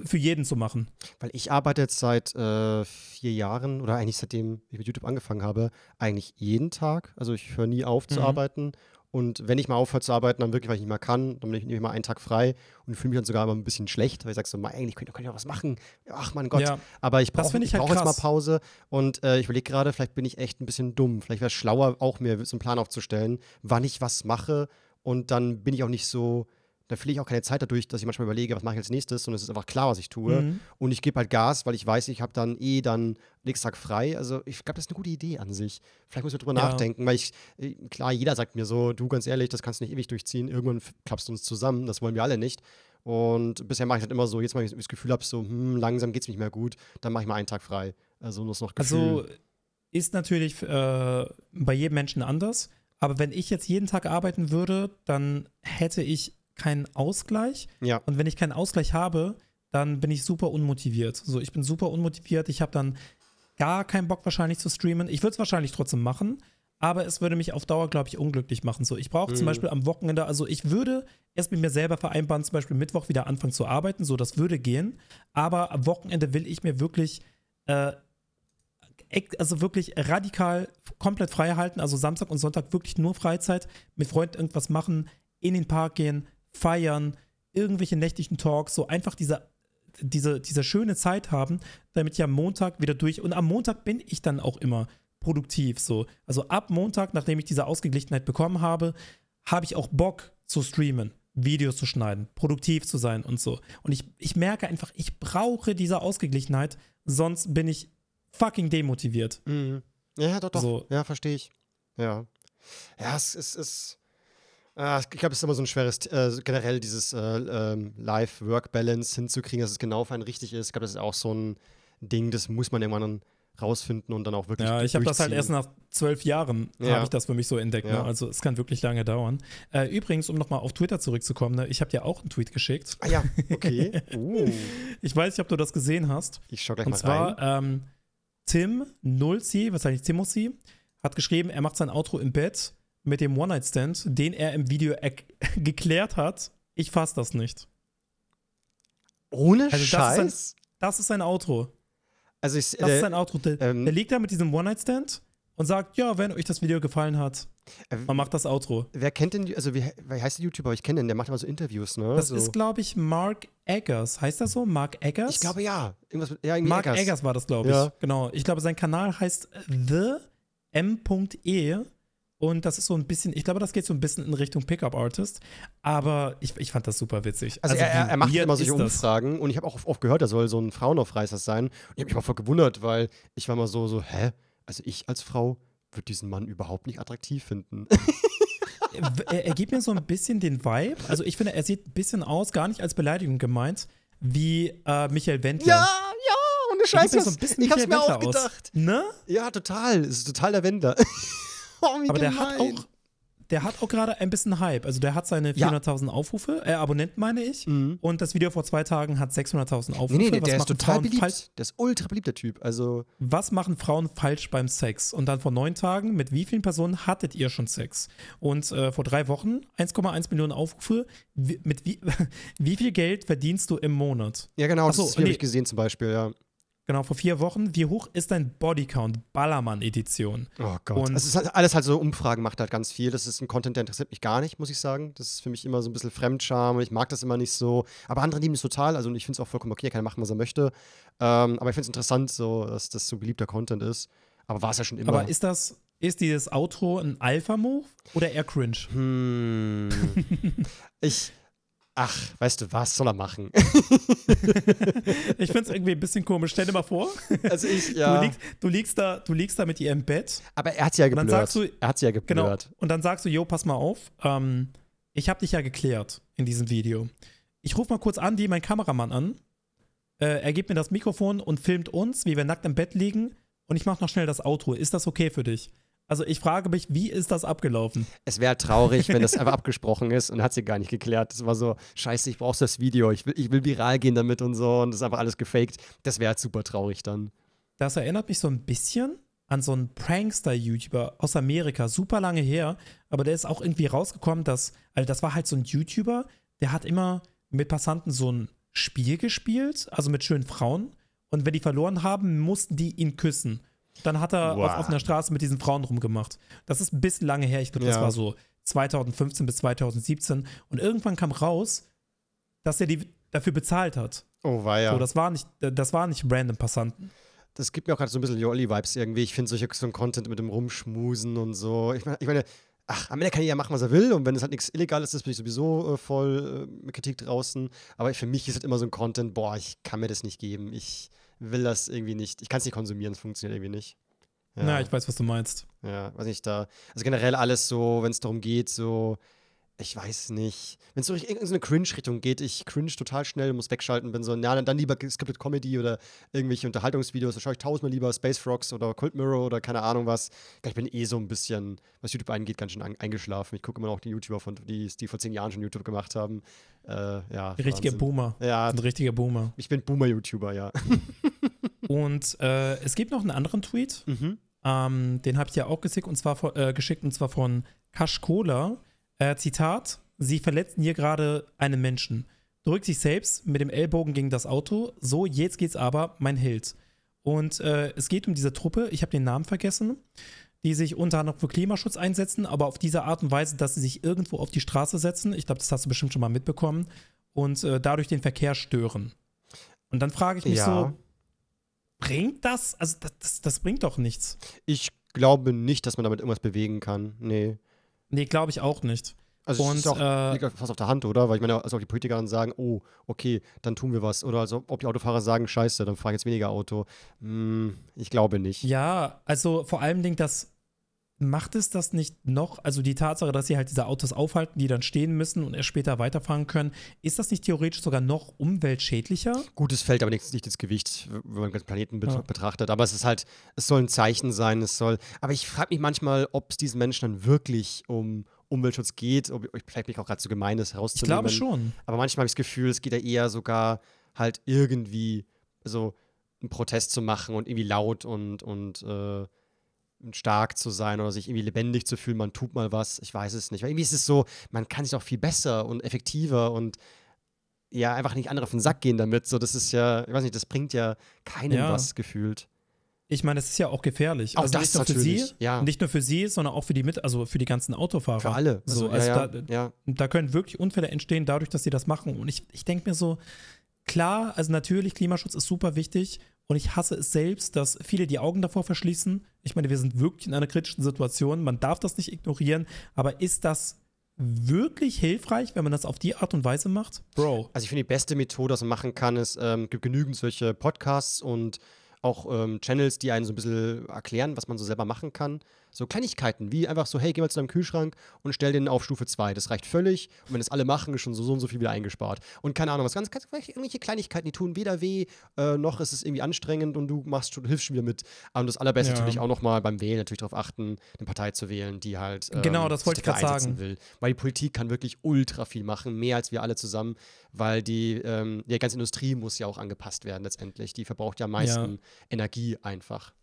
für jeden zu machen. Weil ich arbeite jetzt seit äh, vier Jahren oder eigentlich seitdem ich mit YouTube angefangen habe, eigentlich jeden Tag. Also ich höre nie auf zu Mhm. arbeiten. Und wenn ich mal aufhöre zu arbeiten, dann wirklich, weil ich nicht mehr kann, dann nehme ich mal einen Tag frei und fühle mich dann sogar immer ein bisschen schlecht, weil ich sage so, "Ma, eigentlich könnte könnt ihr auch was machen. Ach mein Gott. Ja. Aber ich brauche ich ich halt brauch jetzt mal. Pause und äh, ich überlege gerade, vielleicht bin ich echt ein bisschen dumm. Vielleicht wäre es schlauer, auch mir so einen Plan aufzustellen, wann ich was mache und dann bin ich auch nicht so, da verliere ich auch keine Zeit dadurch, dass ich manchmal überlege, was mache ich als nächstes und es ist einfach klar, was ich tue. Mhm. Und ich gebe halt Gas, weil ich weiß, ich habe dann eh dann nächsten Tag frei. Also ich glaube, das ist eine gute Idee an sich. Vielleicht muss ich drüber Ja. nachdenken, weil ich, äh, klar, jeder sagt mir so, du ganz ehrlich, das kannst du nicht ewig durchziehen. Irgendwann klappst du uns zusammen, das wollen wir alle nicht. Und bisher mache ich halt immer so, jetzt mal ich das Gefühl habe, so, hm, langsam geht es nicht mehr gut, dann mache ich mal einen Tag frei. Also nur noch Gefühl. Also ist natürlich äh, bei jedem Menschen anders. Aber wenn ich jetzt jeden Tag arbeiten würde, dann hätte ich keinen Ausgleich. ja. Und wenn ich keinen Ausgleich habe, dann bin ich super unmotiviert. So, ich bin super unmotiviert. Ich habe dann gar keinen Bock wahrscheinlich zu streamen. Ich würde es wahrscheinlich trotzdem machen, aber es würde mich auf Dauer, glaube ich, unglücklich machen. So, ich brauche zum Mhm. Beispiel am Wochenende, also ich würde erst mit mir selber vereinbaren, zum Beispiel Mittwoch wieder anfangen zu arbeiten. So, das würde gehen. Aber am Wochenende will ich mir wirklich äh, also wirklich radikal komplett frei halten, also Samstag und Sonntag wirklich nur Freizeit, mit Freunden irgendwas machen, in den Park gehen, feiern, irgendwelche nächtlichen Talks, so einfach diese, diese, diese schöne Zeit haben, damit ich am Montag wieder durch und am Montag bin ich dann auch immer produktiv so. Also ab Montag, nachdem ich diese Ausgeglichenheit bekommen habe, habe ich auch Bock zu streamen, Videos zu schneiden, produktiv zu sein und so. Und ich, ich merke einfach, ich brauche diese Ausgeglichenheit, sonst bin ich fucking demotiviert. Mhm. Ja, doch, doch. So. Ja, verstehe ich. Ja. Ja, es ist Ah, ich glaube, es ist immer so ein schweres, äh, generell dieses äh, ähm, Life-Work-Balance hinzukriegen, dass es genau für einen richtig ist. Ich glaube, das ist auch so ein Ding, das muss man irgendwann dann rausfinden und dann auch wirklich Ja, ich habe das halt erst nach zwölf Jahren, Ja. habe ich das für mich so entdeckt. Ja. Ne? Also es kann wirklich lange dauern. Äh, übrigens, um nochmal auf Twitter zurückzukommen, ne? ich habe dir auch einen Tweet geschickt. Ah ja, okay. uh, Ich weiß nicht, ob du das gesehen hast. ich schau gleich Und mal zwar rein. ähm, Tim Nulzi, wahrscheinlich Timothy, hat geschrieben, er macht sein Outro im Bett mit dem One-Night-Stand, den er im Video geklärt hat. Ich fasse das nicht. Ohne also das ist Scheiß? Das ist sein Outro. also ich, Das äh, ist sein Outro. Der, ähm, der liegt da mit diesem One-Night-Stand und sagt, ja, wenn euch das Video gefallen hat, äh, man macht das Outro. wer kennt denn, also wie, wie heißt der YouTuber? Ich kenne den, der macht immer so Interviews, ne? Das so. ist, glaube ich, Mark Eggers. Heißt das so? Mark Eggers? ich glaube ja. Irgendwas mit, ja, Mark Eggers. Eggers. war das, glaube ich. Ja. Genau. Ich glaube, sein Kanal heißt The M.E. Und das ist so ein bisschen, ich glaube, das geht so ein bisschen in Richtung Pickup Artist. Aber ich, ich fand das super witzig. Also, er, er, er macht immer solche ist das? Umfragen und ich habe auch oft gehört, er soll so ein Frauenaufreißer sein. Und ich habe mich mal voll gewundert, weil ich war mal so, so, hä? Also ich als Frau würde diesen Mann überhaupt nicht attraktiv finden. er, er gibt mir so ein bisschen den Vibe. Also ich finde, er sieht ein bisschen aus, gar nicht als Beleidigung gemeint, wie äh, Michael Wendler. ja, ja, ohne Scheiß. gibt mir so ich hab's mir Michael auch Wendler aus. gedacht. Ne? Ja, total. Es ist total der Wender. Oh, Aber der hat auch, der hat auch gerade ein bisschen Hype. Also der hat seine Ja. 400.000 Aufrufe, äh, Abonnenten meine ich. Mhm. Und das Video vor zwei Tagen hat 600.000 Aufrufe. Nee, nee, der, ist total Frauen beliebt. falsch, Der ist ultra beliebt, der Typ. Also, was machen Frauen falsch beim Sex? Und dann vor neun Tagen, mit wie vielen Personen hattet ihr schon Sex? Und äh, vor drei Wochen 1,1 Millionen Aufrufe. Wie, mit wie, wie viel Geld verdienst du im Monat? ja genau, Ach so, das ist, habe nee. ich gesehen zum Beispiel, ja. Genau, vor vier Wochen. Wie hoch ist dein Bodycount? Ballermann-Edition. Oh Gott. Und- also es ist halt alles halt so Umfragen macht halt ganz viel. Das ist ein Content, der interessiert mich gar nicht, muss ich sagen. Das ist für mich immer so ein bisschen Fremdscham und ich mag das immer nicht so. Aber andere lieben es total. Also ich finde es auch vollkommen okay, er kann machen, was er möchte. Ähm, aber ich finde es interessant, so, dass das so beliebter Content ist. Aber war es ja schon immer. Aber ist das, ist dieses Outro ein Alpha-Move oder eher cringe? hm. ich. Ach, weißt du was, soll er machen? Ich finde es irgendwie ein bisschen komisch. Stell dir mal vor, also ich, ja. du, liegst, du, liegst da, du liegst da mit ihr im Bett aber er hat sie ja dann geblurrt. sagst du- er hat sie ja Genau. geblurrt. Und dann sagst du, jo, pass mal auf, ähm, ich habe dich ja geklärt in diesem Video. Ich rufe mal kurz an, die mein Kameramann an. Äh, er gibt mir das Mikrofon und filmt uns, wie wir nackt im Bett liegen. Und ich mache noch schnell das Outro. Ist das okay für dich? Also ich frage mich, wie ist das abgelaufen? Es wäre traurig, wenn das einfach abgesprochen ist und hat sie gar nicht geklärt. Das war so, scheiße, ich brauche das Video, ich will, ich will viral gehen damit und so und das ist einfach alles gefaked. Das wäre halt super traurig dann. Das erinnert mich so ein bisschen an so einen Prankster-YouTuber aus Amerika, super lange her, aber der ist auch irgendwie rausgekommen, dass, also das war halt so ein YouTuber, der hat immer mit Passanten so ein Spiel gespielt, also mit schönen Frauen. Und wenn die verloren haben, mussten die ihn küssen. Dann hat er Wow. auf offener Straße mit diesen Frauen rumgemacht. Das ist ein bisschen lange her, ich glaube, das Ja. war so 2015 bis 2017. Und irgendwann kam raus, dass er die dafür bezahlt hat. Oh, war ja. So, das war nicht, das war nicht random Passanten. Das gibt mir auch gerade so ein bisschen Jolly-Vibes irgendwie. Ich finde solche so ein Content mit dem Rumschmusen und so. Ich meine, ich meine, ach, am Ende kann jeder machen, was er will. Und wenn es halt nichts Illegales ist, bin ich sowieso äh, voll äh, mit Kritik draußen. Aber für mich ist halt immer so ein Content, boah, ich kann mir das nicht geben. Ich will das irgendwie nicht. Ich kann es nicht konsumieren, es funktioniert irgendwie nicht. Ja. Na, ich weiß, was du meinst. Ja, weiß nicht, da. Also generell alles so, wenn es darum geht, so, ich weiß nicht. Wenn es so in irgendeine Cringe-Richtung geht, ich cringe total schnell, muss wegschalten, bin so, ja, dann, dann lieber Scripted Comedy oder irgendwelche Unterhaltungsvideos, da schaue ich tausendmal lieber Space Frogs oder Cold Mirror oder keine Ahnung was. Ich bin eh so ein bisschen, was YouTube angeht, ganz schön eingeschlafen. Ich gucke immer noch die YouTuber, von, die, die vor zehn Jahren schon YouTube gemacht haben. Äh, ja, Richtige Wahnsinn. Boomer. Ja, Ein richtiger Boomer. ich bin Boomer-YouTuber, ja. Und äh, es gibt noch einen anderen Tweet, mhm. ähm, den habe ich ja auch geschickt und zwar von, äh, geschickt und zwar von Kash Kola. Äh, Zitat: Sie verletzten hier gerade einen Menschen. Drückt sich selbst mit dem Ellbogen gegen das Auto. So, jetzt geht's aber, mein Held. Und äh, es geht um diese Truppe, ich habe den Namen vergessen, die sich unter anderem für Klimaschutz einsetzen, aber auf diese Art und Weise, dass sie sich irgendwo auf die Straße setzen. Ich glaube, das hast du bestimmt schon mal mitbekommen. Und äh, dadurch den Verkehr stören. Und dann frage ich mich Ja. so, bringt das? Also, das, das, das bringt doch nichts. Ich glaube nicht, dass man damit irgendwas bewegen kann. Nee. Nee, glaube ich auch nicht. Also Und, ist auch, äh, fast auf der Hand, oder? Weil ich meine, also auch die Politiker dann sagen, oh, okay, dann tun wir was. Oder also ob die Autofahrer sagen, scheiße, dann fahre ich jetzt weniger Auto. Hm, ich glaube nicht. Ja, also vor allem Ding, das macht es das nicht noch, also die Tatsache, dass sie halt diese Autos aufhalten, die dann stehen müssen und erst später weiterfahren können, ist das nicht theoretisch sogar noch umweltschädlicher? Gut, es fällt aber nicht, nicht ins Gewicht, wenn man den ganzen Planeten ja. betrachtet. Aber es ist halt, es soll ein Zeichen sein, es soll. Aber ich frage mich manchmal, ob es diesen Menschen dann wirklich um Umweltschutz geht, ob ich vielleicht mich auch gerade zu so gemein ist herauszunehmen. Ich glaube schon. Aber manchmal habe ich das Gefühl, es geht ja eher sogar halt irgendwie so einen Protest zu machen und irgendwie laut und, und äh, stark zu sein oder sich irgendwie lebendig zu fühlen, man tut mal was, ich weiß es nicht. Weil irgendwie ist es so, man kann sich auch viel besser und effektiver und ja, einfach nicht andere auf den Sack gehen damit. So, das ist ja, ich weiß nicht, das bringt ja keinem ja. was gefühlt. Ich meine, es ist ja auch gefährlich. Auch also das nicht nur für sie, ja. nicht nur für sie, sondern auch für die mit, also für die ganzen Autofahrer. Für alle. So, also, ja, da, ja. da, können wirklich Unfälle entstehen, dadurch, dass sie das machen. Und ich, ich denke mir so, klar, also natürlich, Klimaschutz ist super wichtig, und ich hasse es selbst, dass viele die Augen davor verschließen. Ich meine, wir sind wirklich in einer kritischen Situation. Man darf das nicht ignorieren. Aber ist das wirklich hilfreich, wenn man das auf die Art und Weise macht? Bro. Also ich finde, die beste Methode, was man machen kann, ist, ähm, gibt genügend solche Podcasts und auch ähm, Channels, die einen so ein bisschen erklären, was man so selber machen kann. So Kleinigkeiten, wie einfach so, hey, geh mal zu deinem Kühlschrank und stell den auf Stufe 2. Das reicht völlig. Und wenn das alle machen, ist schon so, so und so viel wieder eingespart. Und keine Ahnung, was ganz, ganz irgendwelche Kleinigkeiten, die tun weder weh, äh, noch ist es irgendwie anstrengend und du machst schon, hilfst schon wieder mit. Und das Allerbeste ja. natürlich auch nochmal beim Wählen natürlich darauf achten, eine Partei zu wählen, die halt ähm, genau, das wollte ich gerade sagen. will. Weil die Politik kann wirklich ultra viel machen, mehr als wir alle zusammen, weil die, ähm, die ganze Industrie muss ja auch angepasst werden letztendlich. Die verbraucht ja am meisten ja. Energie einfach.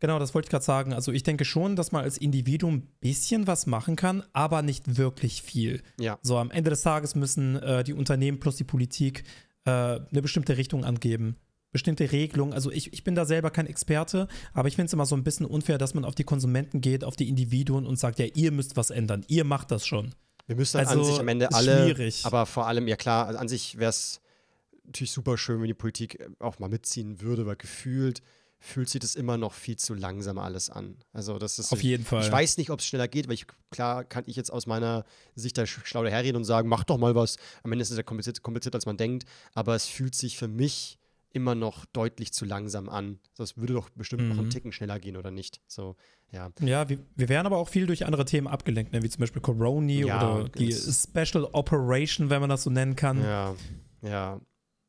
Genau, das wollte ich gerade sagen. Also ich denke schon, dass man als Individuum ein bisschen was machen kann, aber nicht wirklich viel. Ja. So am Ende des Tages müssen äh, die Unternehmen plus die Politik äh, eine bestimmte Richtung angeben. Bestimmte Regelungen. Also ich, ich bin da selber kein Experte, aber ich finde es immer so ein bisschen unfair, dass man auf die Konsumenten geht, auf die Individuen und sagt, ja, ihr müsst was ändern, ihr macht das schon. Wir müssen also, an sich am Ende alle, schwierig. aber vor allem, ja klar, also an sich wäre es natürlich super schön, wenn die Politik auch mal mitziehen würde, weil gefühlt fühlt sich das immer noch viel zu langsam alles an. Also das ist auf jeden Fall. Ich weiß nicht, ob es schneller geht, weil ich klar kann ich jetzt aus meiner Sicht da schlau daherreden und sagen, mach doch mal was. Am Ende ist es ja kompliziert, komplizierter als man denkt, aber es fühlt sich für mich immer noch deutlich zu langsam an. Das würde doch bestimmt mhm. noch einen mhm. Ticken schneller gehen oder nicht. So, ja. Ja, wir, wir werden aber auch viel durch andere Themen abgelenkt, ne? wie zum Beispiel Coroni ja, oder die Special Operation, wenn man das so nennen kann. Ja, ja,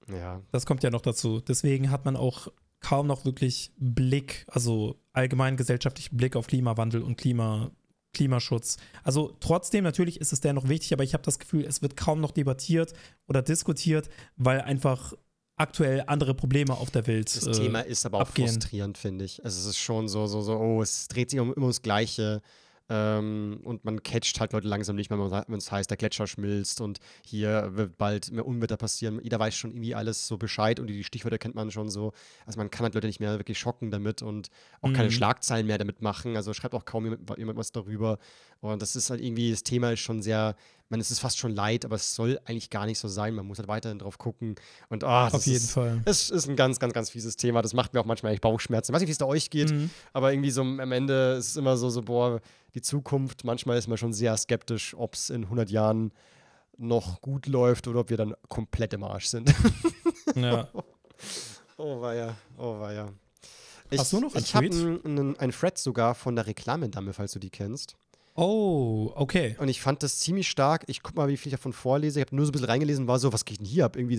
ja. Das kommt ja noch dazu. Deswegen hat man auch kaum noch wirklich Blick, also allgemein gesellschaftlichen Blick auf Klimawandel und Klima, Klimaschutz. Also trotzdem, natürlich ist es dennoch wichtig, aber ich habe das Gefühl, es wird kaum noch debattiert oder diskutiert, weil einfach aktuell andere Probleme auf der Welt. Das äh, Thema ist aber auch abgehen. frustrierend, finde ich. Also es ist schon so, so, so, oh, es dreht sich um, immer ums Gleiche. Ähm, und man catcht halt Leute langsam nicht mehr, wenn es heißt, der Gletscher schmilzt und hier wird bald mehr Unwetter passieren. Jeder weiß schon irgendwie alles so Bescheid und die Stichwörter kennt man schon so. Also man kann halt Leute nicht mehr wirklich schocken damit und auch mhm. keine Schlagzeilen mehr damit machen. Also schreibt auch kaum jemand, jemand was darüber. Und das ist halt irgendwie, das Thema ist schon sehr, man, es ist fast schon leid, aber es soll eigentlich gar nicht so sein. Man muss halt weiterhin drauf gucken. Und oh, auf jeden ist, Fall. Es ist ein ganz, ganz, ganz fieses Thema. Das macht mir auch manchmal echt Bauchschmerzen. Ich weiß nicht, wie es da euch geht, mhm. aber irgendwie so am Ende ist es immer so, so, boah, die Zukunft, manchmal ist man schon sehr skeptisch, ob es in 100 Jahren noch gut läuft oder ob wir dann komplett im Arsch sind. Ja. oh weia, oh weia. Ich, Hast du noch einen Ich habe einen, einen Thread sogar von der Reklamendame, falls du die kennst. Oh, okay. Und ich fand das ziemlich stark. Ich guck mal, wie viel ich davon vorlese. Ich habe nur so ein bisschen reingelesen, war so, was geht denn hier ab? Irgendwie,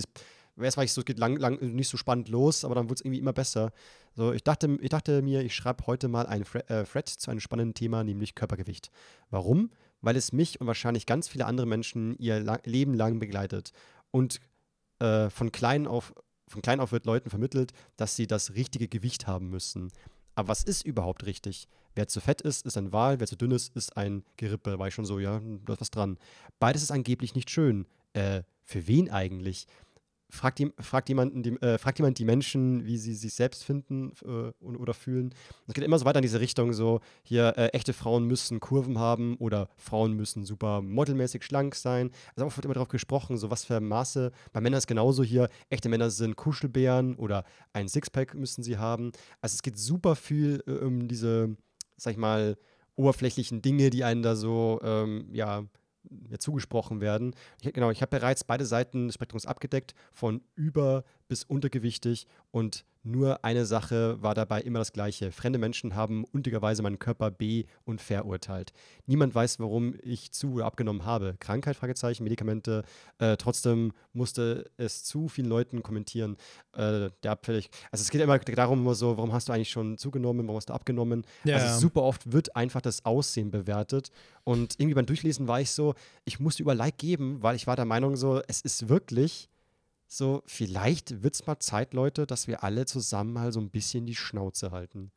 erst war ich so, geht lang, lang, nicht so spannend los, aber dann wurde es irgendwie immer besser. So, ich dachte, ich dachte mir, ich schreibe heute mal einen äh, Thread zu einem spannenden Thema, nämlich Körpergewicht. Warum? Weil es mich und wahrscheinlich ganz viele andere Menschen ihr La Leben lang begleitet. Und äh, von klein auf von klein auf wird Leuten vermittelt, dass sie das richtige Gewicht haben müssen. Aber was ist überhaupt richtig? Wer zu fett ist, ist ein Wal, wer zu dünn ist, ist ein Gerippe. War ich schon so, ja, da ist was dran. Beides ist angeblich nicht schön. Äh, für wen eigentlich? fragt, die, fragt, jemanden, die, äh, fragt jemand die Menschen, wie sie sich selbst finden äh, oder fühlen. Es geht immer so weiter in diese Richtung, so hier, äh, echte Frauen müssen Kurven haben oder Frauen müssen super modelmäßig schlank sein. Also auch wird immer darauf gesprochen, so was für Maße. Bei Männern ist genauso hier, echte Männer sind Kuschelbären oder ein Sixpack müssen sie haben. Also es geht super viel äh, um diese, sag ich mal, oberflächlichen Dinge, die einen da so, ähm, ja, zugesprochen werden. Ich, genau, ich habe bereits beide Seiten des Spektrums abgedeckt, von über bis untergewichtig und Nur eine Sache war dabei immer das Gleiche. Fremde Menschen haben unnötigerweise meinen Körper be- und verurteilt. Niemand weiß, warum ich zu oder abgenommen habe. Krankheit, Fragezeichen, Medikamente. Äh, trotzdem musste es zu vielen Leuten kommentieren. Äh, der abfällig. Also es geht immer darum, immer so, warum hast du eigentlich schon zugenommen, warum hast du abgenommen? Ja, also super oft wird einfach das Aussehen bewertet. Und irgendwie beim Durchlesen war ich so, ich musste über Like geben, weil ich war der Meinung so, es ist wirklich so, vielleicht wird es mal Zeit, Leute, dass wir alle zusammen mal so ein bisschen die Schnauze halten.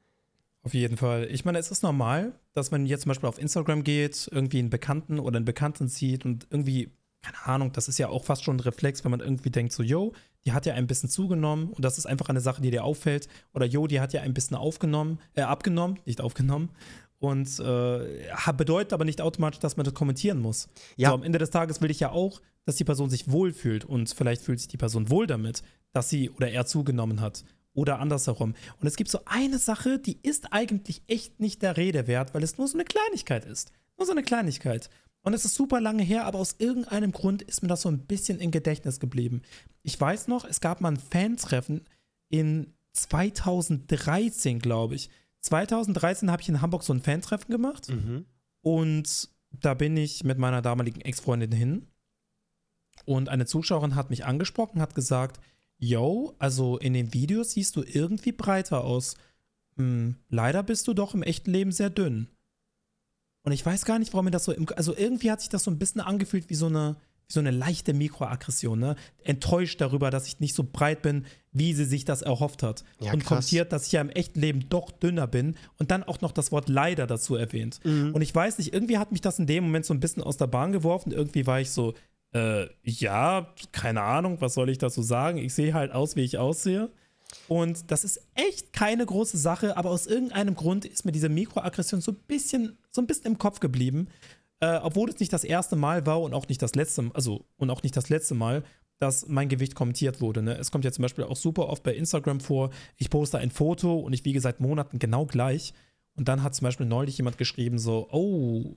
Auf jeden Fall. Ich meine, es ist normal, dass man jetzt zum Beispiel auf Instagram geht, irgendwie einen Bekannten oder einen Bekannten sieht und irgendwie, keine Ahnung, das ist ja auch fast schon ein Reflex, wenn man irgendwie denkt, so, yo, die hat ja ein bisschen zugenommen und das ist einfach eine Sache, die dir auffällt. Oder yo, die hat ja ein bisschen aufgenommen, äh, abgenommen, nicht aufgenommen. Und äh, bedeutet aber nicht automatisch, dass man das kommentieren muss. Ja. So, am Ende des Tages will ich ja auch, dass die Person sich wohlfühlt und vielleicht fühlt sich die Person wohl damit, dass sie oder er zugenommen hat. Oder andersherum. Und es gibt so eine Sache, die ist eigentlich echt nicht der Rede wert, weil es nur so eine Kleinigkeit ist. Nur so eine Kleinigkeit. Und es ist super lange her, aber aus irgendeinem Grund ist mir das so ein bisschen im Gedächtnis geblieben. Ich weiß noch, es gab mal ein Fantreffen in 2013, glaube ich. 2013 habe ich in Hamburg so ein Fantreffen gemacht. Mhm. Und da bin ich mit meiner damaligen Ex-Freundin hin. Und eine Zuschauerin hat mich angesprochen, hat gesagt, yo, also in den Videos siehst du irgendwie breiter aus. Hm, leider bist du doch im echten Leben sehr dünn. Und ich weiß gar nicht, warum mir das so im, also irgendwie hat sich das so ein bisschen angefühlt wie so eine, so eine leichte Mikroaggression, ne? Enttäuscht darüber, dass ich nicht so breit bin, wie sie sich das erhofft hat. Ja, und krass. kommentiert, dass ich ja im echten Leben doch dünner bin und dann auch noch das Wort leider dazu erwähnt. Mhm. Und ich weiß nicht, irgendwie hat mich das in dem Moment so ein bisschen aus der Bahn geworfen. Irgendwie war ich so, äh, ja, keine Ahnung, was soll ich dazu sagen? Ich sehe halt aus, wie ich aussehe. Und das ist echt keine große Sache, aber aus irgendeinem Grund ist mir diese Mikroaggression so ein bisschen, so ein bisschen im Kopf geblieben. Äh, obwohl es nicht das erste Mal war und auch nicht das letzte, also und auch nicht das letzte Mal, dass mein Gewicht kommentiert wurde. Ne? Es kommt ja zum Beispiel auch super oft bei Instagram vor. Ich poste ein Foto und ich wiege seit Monaten genau gleich. Und dann hat zum Beispiel neulich jemand geschrieben so, oh,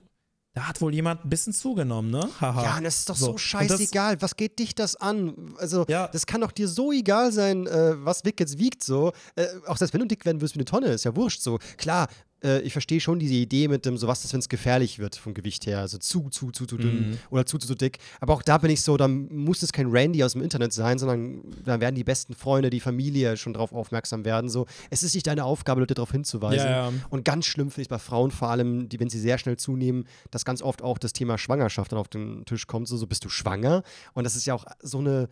da hat wohl jemand ein bisschen zugenommen, ne? Haha. Ja, und das ist doch So, so, und das- scheißegal. Was geht dich das an? Also, Ja. das kann doch dir so egal sein, äh, was Vic jetzt wiegt, so. Äh, auch selbst wenn du dick werden wirst wie eine Tonne, ist ja wurscht, so. Klar, äh, ich verstehe schon diese Idee mit dem, so was ist, wenn es gefährlich wird vom Gewicht her. Also zu, zu, zu, zu dünn Mhm. oder zu, zu, zu dick. Aber auch da bin ich so, dann muss es kein Randy aus dem Internet sein, sondern dann werden die besten Freunde, die Familie schon drauf aufmerksam werden. So, es ist nicht deine Aufgabe, Leute darauf hinzuweisen. Ja, ja. Und ganz schlimm finde ich bei Frauen vor allem, die, wenn sie sehr schnell zunehmen, dass ganz oft auch das Thema Schwangerschaft dann auf den Tisch kommt. So, so bist du schwanger? Und das ist ja auch so eine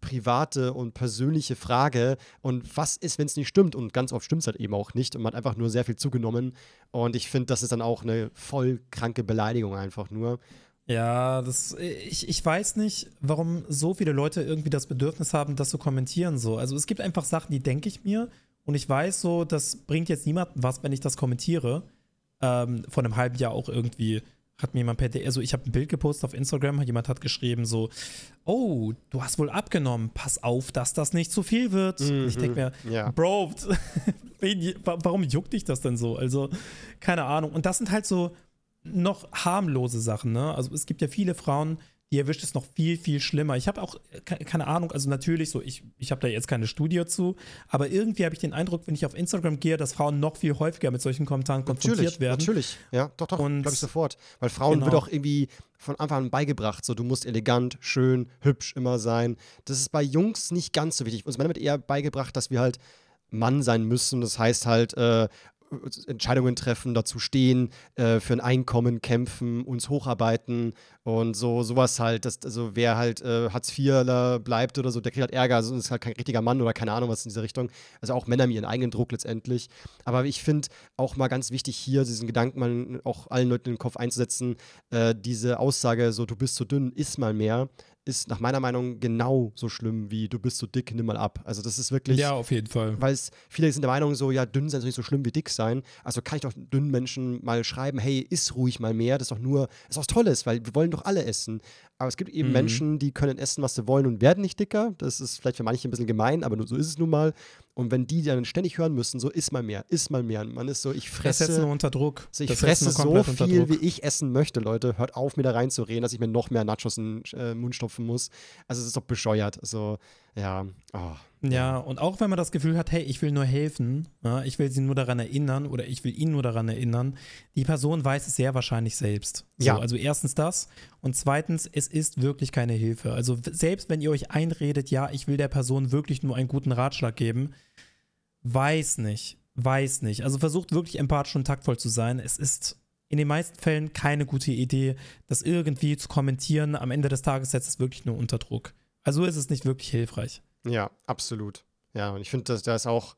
private und persönliche Frage. Und was ist, wenn es nicht stimmt? Und ganz oft stimmt es halt eben auch nicht. Und man hat einfach nur sehr viel zugenommen. Und ich finde, das ist dann auch eine voll kranke Beleidigung einfach nur. Ja, das, ich, ich weiß nicht, warum so viele Leute irgendwie das Bedürfnis haben, das zu kommentieren. So. Also es gibt einfach Sachen, die denke ich mir und ich weiß so, das bringt jetzt niemandem was, wenn ich das kommentiere. Ähm, vor einem halben Jahr auch irgendwie hat mir jemand per DM, also ich habe ein Bild gepostet auf Instagram, jemand hat geschrieben so, oh, du hast wohl abgenommen, pass auf, dass das nicht zu viel wird. Und ich denke mir, Mhm, Ja. Bro, warum juckt dich das denn so? Also, keine Ahnung. Und das sind halt so noch harmlose Sachen, ne? Also es gibt ja viele Frauen, die erwischt es noch viel, viel schlimmer. Ich habe auch, ke- keine Ahnung, also natürlich so, ich, ich habe da jetzt keine Studie zu, aber irgendwie habe ich den Eindruck, wenn ich auf Instagram gehe, dass Frauen noch viel häufiger mit solchen Kommentaren konfrontiert Natürlich, werden. natürlich. Ja, doch, doch, Und- glaube ich sofort. Weil Frauen Genau. wird auch irgendwie von Anfang an beigebracht, so du musst elegant, schön, hübsch immer sein. Das ist bei Jungs nicht ganz so wichtig. Uns Männer wird eher beigebracht, dass wir halt Mann sein müssen. Das heißt halt, äh, Entscheidungen treffen, dazu stehen, äh, für ein Einkommen kämpfen, uns hocharbeiten und so sowas halt. Das, also wer halt äh, Hartz IVler bleibt oder so, der kriegt halt Ärger, also ist halt kein richtiger Mann oder keine Ahnung was in dieser Richtung. Also auch Männer haben ihren eigenen Druck letztendlich. Aber ich finde auch mal ganz wichtig hier diesen Gedanken mal auch allen Leuten in den Kopf einzusetzen, äh, diese Aussage so, du bist zu dünn, iss mal mehr, ist nach meiner Meinung genau so schlimm wie du bist zu dick, nimm mal ab. Also das ist wirklich Ja, auf jeden Fall. weil es viele sind der Meinung so, ja, dünn sein ist nicht so schlimm wie dick sein. Also kann ich doch dünnen Menschen mal schreiben, hey, iss ruhig mal mehr. Das ist doch nur, das ist was Tolles, weil wir wollen doch alle essen. Aber es gibt eben Mhm. Menschen, die können essen, was sie wollen und werden nicht dicker. Das ist vielleicht für manche ein bisschen gemein, aber nur, so ist es nun mal. Und wenn die dann ständig hören müssen, so iss mal mehr, iss mal mehr. Und man ist so, ich Das setzt nur fresse, unter Druck. so, ich Das fresse so viel, wie ich essen möchte, Leute. Hört auf, mir da reinzureden, dass ich mir noch mehr Nachos in den äh, Mund stopfen muss. Also es ist doch bescheuert. Also Ja, oh. Ja, und auch wenn man das Gefühl hat, hey, ich will nur helfen, ja, ich will sie nur daran erinnern oder ich will ihn nur daran erinnern, die Person weiß es sehr wahrscheinlich selbst. So, Ja. Also erstens das und zweitens, es ist wirklich keine Hilfe. Also selbst wenn ihr euch einredet, ja, ich will der Person wirklich nur einen guten Ratschlag geben, weiß nicht, weiß nicht. Also versucht wirklich empathisch und taktvoll zu sein. Es ist in den meisten Fällen keine gute Idee, das irgendwie zu kommentieren. Am Ende des Tages setzt es wirklich nur unter Druck. Also ist es nicht wirklich hilfreich. Ja, absolut. Ja, und ich finde, da ist auch,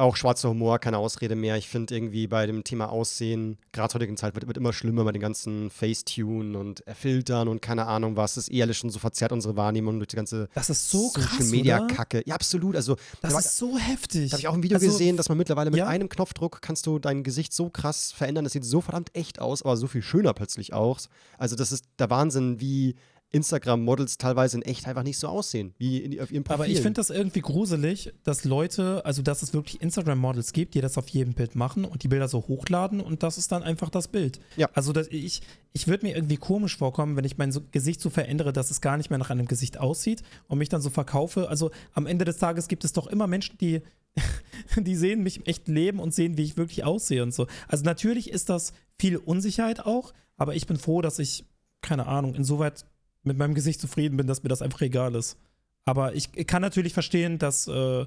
auch schwarzer Humor keine Ausrede mehr. Ich finde irgendwie bei dem Thema Aussehen, gerade heutigen Zeit, wird, wird immer schlimmer mit den ganzen Facetune und Filtern und keine Ahnung was. Das ist eh alles schon so verzerrt unsere Wahrnehmung durch die ganze Das ist so krass, Social Media oder? Kacke. Ja, absolut. Also, Das da war- ist so heftig. da habe ich auch ein Video Also, gesehen, dass man mittlerweile mit ja? einem Knopfdruck kannst du dein Gesicht so krass verändern. Das sieht so verdammt echt aus, aber so viel schöner plötzlich auch. Also das ist der Wahnsinn, wie Instagram-Models teilweise in echt einfach nicht so aussehen, wie in, auf ihrem Profil. Aber ich finde das irgendwie gruselig, dass Leute, also dass es wirklich Instagram-Models gibt, die das auf jedem Bild machen und die Bilder so hochladen und das ist dann einfach das Bild. Ja. Also dass ich, ich würde mir irgendwie komisch vorkommen, wenn ich mein Gesicht so verändere, dass es gar nicht mehr nach einem Gesicht aussieht und mich dann so verkaufe. Also am Ende des Tages gibt es doch immer Menschen, die, die sehen mich im echten Leben und sehen, wie ich wirklich aussehe und so. Also natürlich ist das viel Unsicherheit auch, aber ich bin froh, dass ich, keine Ahnung, insoweit mit meinem Gesicht zufrieden bin, dass mir das einfach egal ist. Aber ich kann natürlich verstehen, dass, äh,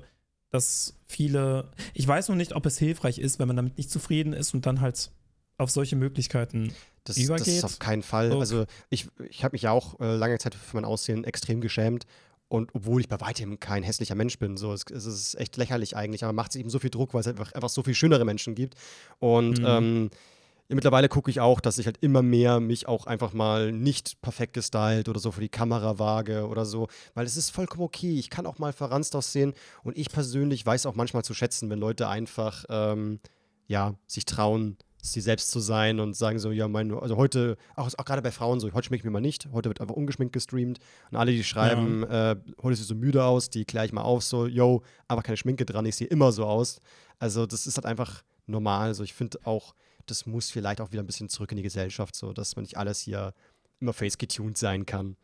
dass viele. Ich weiß noch nicht, ob es hilfreich ist, wenn man damit nicht zufrieden ist und dann halt auf solche Möglichkeiten. Das, das übergeht. ist auf keinen Fall. Okay. Also ich, ich habe mich ja auch äh, lange Zeit für mein Aussehen extrem geschämt. Und obwohl ich bei weitem kein hässlicher Mensch bin, so, es, es ist echt lächerlich eigentlich, aber macht sich eben so viel Druck, weil es einfach, einfach so viel schönere Menschen gibt. Und Mhm. ähm, mittlerweile gucke ich auch, dass ich halt immer mehr mich auch einfach mal nicht perfekt gestylt oder so für die Kamera wage oder so, weil es ist vollkommen okay. Ich kann auch mal verranzt aussehen und ich persönlich weiß auch manchmal zu schätzen, wenn Leute einfach, ähm, ja, sich trauen, sie selbst zu sein und sagen so, ja, mein, also heute, auch, auch gerade bei Frauen so, heute schminke ich mir mal nicht, heute wird einfach ungeschminkt gestreamt und alle, die schreiben, äh, heute siehst du so müde aus, die kläre ich mal auf, so, yo, aber keine Schminke dran, ich sehe immer so aus. Also das ist halt einfach normal, so ich finde auch, das muss vielleicht auch wieder ein bisschen zurück in die Gesellschaft, so, dass man nicht alles hier immer face getuned sein kann.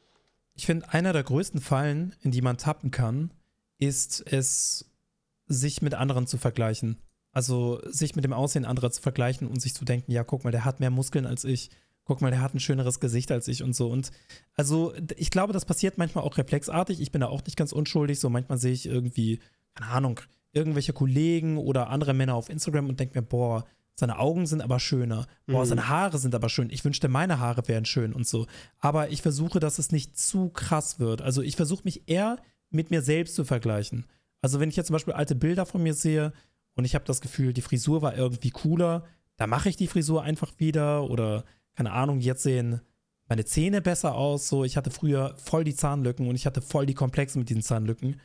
Ich finde, einer der größten Fallen, in die man tappen kann, ist es, sich mit anderen zu vergleichen. Also sich mit dem Aussehen anderer zu vergleichen und sich zu denken, ja, guck mal, der hat mehr Muskeln als ich. Guck mal, der hat ein schöneres Gesicht als ich und so. Und also ich glaube, das passiert manchmal auch reflexartig. Ich bin da auch nicht ganz unschuldig. So manchmal sehe ich irgendwie, keine Ahnung, irgendwelche Kollegen oder andere Männer auf Instagram und denke mir, boah, seine Augen sind aber schöner. Boah, Mhm. seine Haare sind aber schön. Ich wünschte, meine Haare wären schön und so. Aber ich versuche, dass es nicht zu krass wird. Also ich versuche mich eher mit mir selbst zu vergleichen. Also wenn ich jetzt zum Beispiel alte Bilder von mir sehe und ich habe das Gefühl, die Frisur war irgendwie cooler, da mache ich die Frisur einfach wieder oder keine Ahnung, jetzt sehen meine Zähne besser aus. So, ich hatte früher voll die Zahnlücken und ich hatte voll die Komplexe mit diesen Zahnlücken.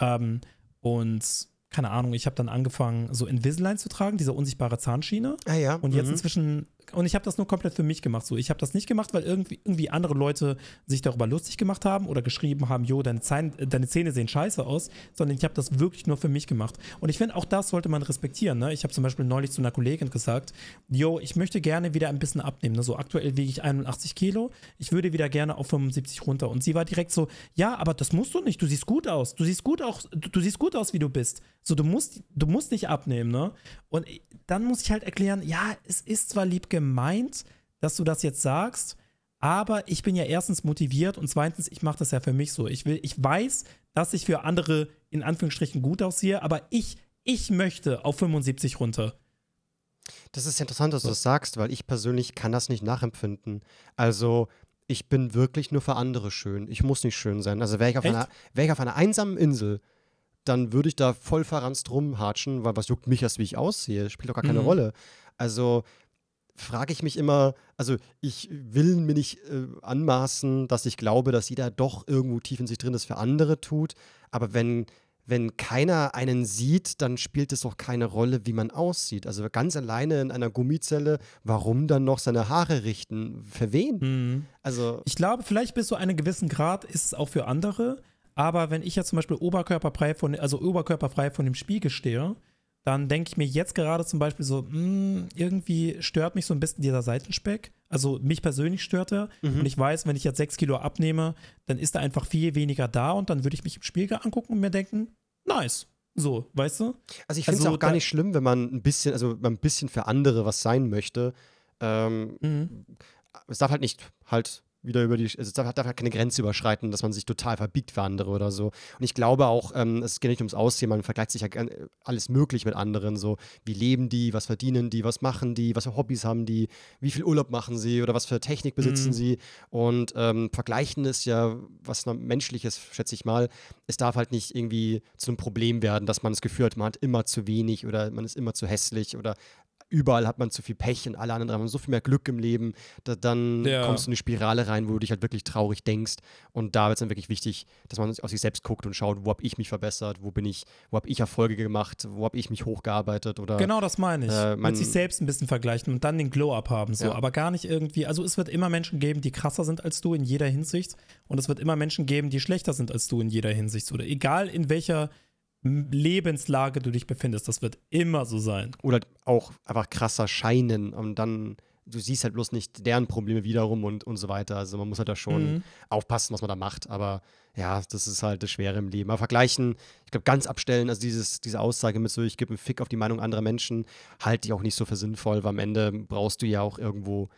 Ähm, und keine Ahnung, ich habe dann angefangen, so Invisalign zu tragen, diese unsichtbare Zahnschiene. Ah ja. Und jetzt mhm. inzwischen, und ich habe das nur komplett für mich gemacht. So, ich habe das nicht gemacht, weil irgendwie, irgendwie andere Leute sich darüber lustig gemacht haben oder geschrieben haben, jo, deine, Zahn, äh, deine Zähne sehen scheiße aus, sondern ich habe das wirklich nur für mich gemacht. Und ich finde, auch das sollte man respektieren. Ne? Ich habe zum Beispiel neulich zu einer Kollegin gesagt, jo, ich möchte gerne wieder ein bisschen abnehmen. Ne? So aktuell wiege ich 81 Kilo, ich würde wieder gerne auf 75 runter. Und sie war direkt so, ja, aber das musst du nicht, du siehst gut aus. Du siehst gut aus, du, du siehst gut aus, wie du bist. So, du musst, du musst nicht abnehmen, ne? Und dann muss ich halt erklären, ja, es ist zwar lieb gemeint, dass du das jetzt sagst, aber ich bin ja erstens motiviert und zweitens, ich mache das ja für mich so. Ich will, ich weiß, dass ich für andere in Anführungsstrichen gut aussehe, aber ich, ich möchte auf 75 runter. Das ist interessant, dass du das sagst, weil ich persönlich kann das nicht nachempfinden. Also, ich bin wirklich nur für andere schön. Ich muss nicht schön sein. Also, wäre ich, auf einer- wär ich auf einer einsamen Insel, dann würde ich da voll verranzt rumhatschen, weil was juckt mich erst, wie ich aussehe? Spielt doch gar keine Mhm. Rolle. Also, frage ich mich immer, also ich will mir nicht äh, anmaßen, dass ich glaube, dass jeder doch irgendwo tief in sich drin das für andere tut. Aber wenn, wenn keiner einen sieht, dann spielt es doch keine Rolle, wie man aussieht. Also ganz alleine in einer Gummizelle, warum dann noch seine Haare richten? Für wen? Mhm. Also, Ich glaube, vielleicht bis zu einem gewissen Grad ist es auch für andere. Aber wenn ich jetzt zum Beispiel oberkörperfrei von, also oberkörperfrei von dem Spiegel stehe dann denke ich mir jetzt gerade zum Beispiel so, mh, irgendwie stört mich so ein bisschen dieser Seitenspeck. Also mich persönlich stört er. Mhm. Und ich weiß, wenn ich jetzt sechs Kilo abnehme, dann ist da einfach viel weniger da und dann würde ich mich im Spiegel angucken und mir denken, nice. So, weißt du? Also ich finde es Also auch gar nicht schlimm, wenn man ein bisschen, also man ein bisschen für andere was sein möchte. Ähm, Mhm. es darf halt nicht halt wieder über die, also es darf, darf halt keine Grenze überschreiten, dass man sich total verbiegt für andere oder so. Und ich glaube auch, ähm, es geht nicht ums Aussehen, man vergleicht sich ja gern- alles möglich mit anderen, so wie leben die, was verdienen die, was machen die, was für Hobbys haben die, wie viel Urlaub machen sie oder was für Technik besitzen Mhm. sie. Und ähm, vergleichen ist ja was noch menschliches, schätze ich mal. Es darf halt nicht irgendwie zu einem Problem werden, dass man das Gefühl hat, man hat immer zu wenig oder man ist immer zu hässlich oder überall hat man zu viel Pech und alle anderen haben so viel mehr Glück im Leben, da, dann Ja. kommst du in eine Spirale rein, wo du dich halt wirklich traurig denkst. Und da wird es dann wirklich wichtig, dass man auf sich selbst guckt und schaut, wo habe ich mich verbessert, wo bin ich, wo habe ich Erfolge gemacht, wo habe ich mich hochgearbeitet oder Genau das meine ich. Äh, man- Mit sich selbst ein bisschen vergleichen und dann den Glow-Up haben. So. Ja. Aber gar nicht irgendwie. Also es wird immer Menschen geben, die krasser sind als du in jeder Hinsicht. Und es wird immer Menschen geben, die schlechter sind als du in jeder Hinsicht. Oder egal in welcher Lebenslage du dich befindest, das wird immer so sein. oder auch einfach krasser scheinen und dann du siehst halt bloß nicht deren Probleme wiederum und, und so weiter. Also man muss halt da schon Mhm. aufpassen, was man da macht. Aber ja, das ist halt das Schwere im Leben. Aber vergleichen, ich glaube, ganz abstellen, also dieses, diese Aussage mit so, ich gebe einen Fick auf die Meinung anderer Menschen, halte ich auch nicht so für sinnvoll, weil am Ende brauchst du ja auch irgendwo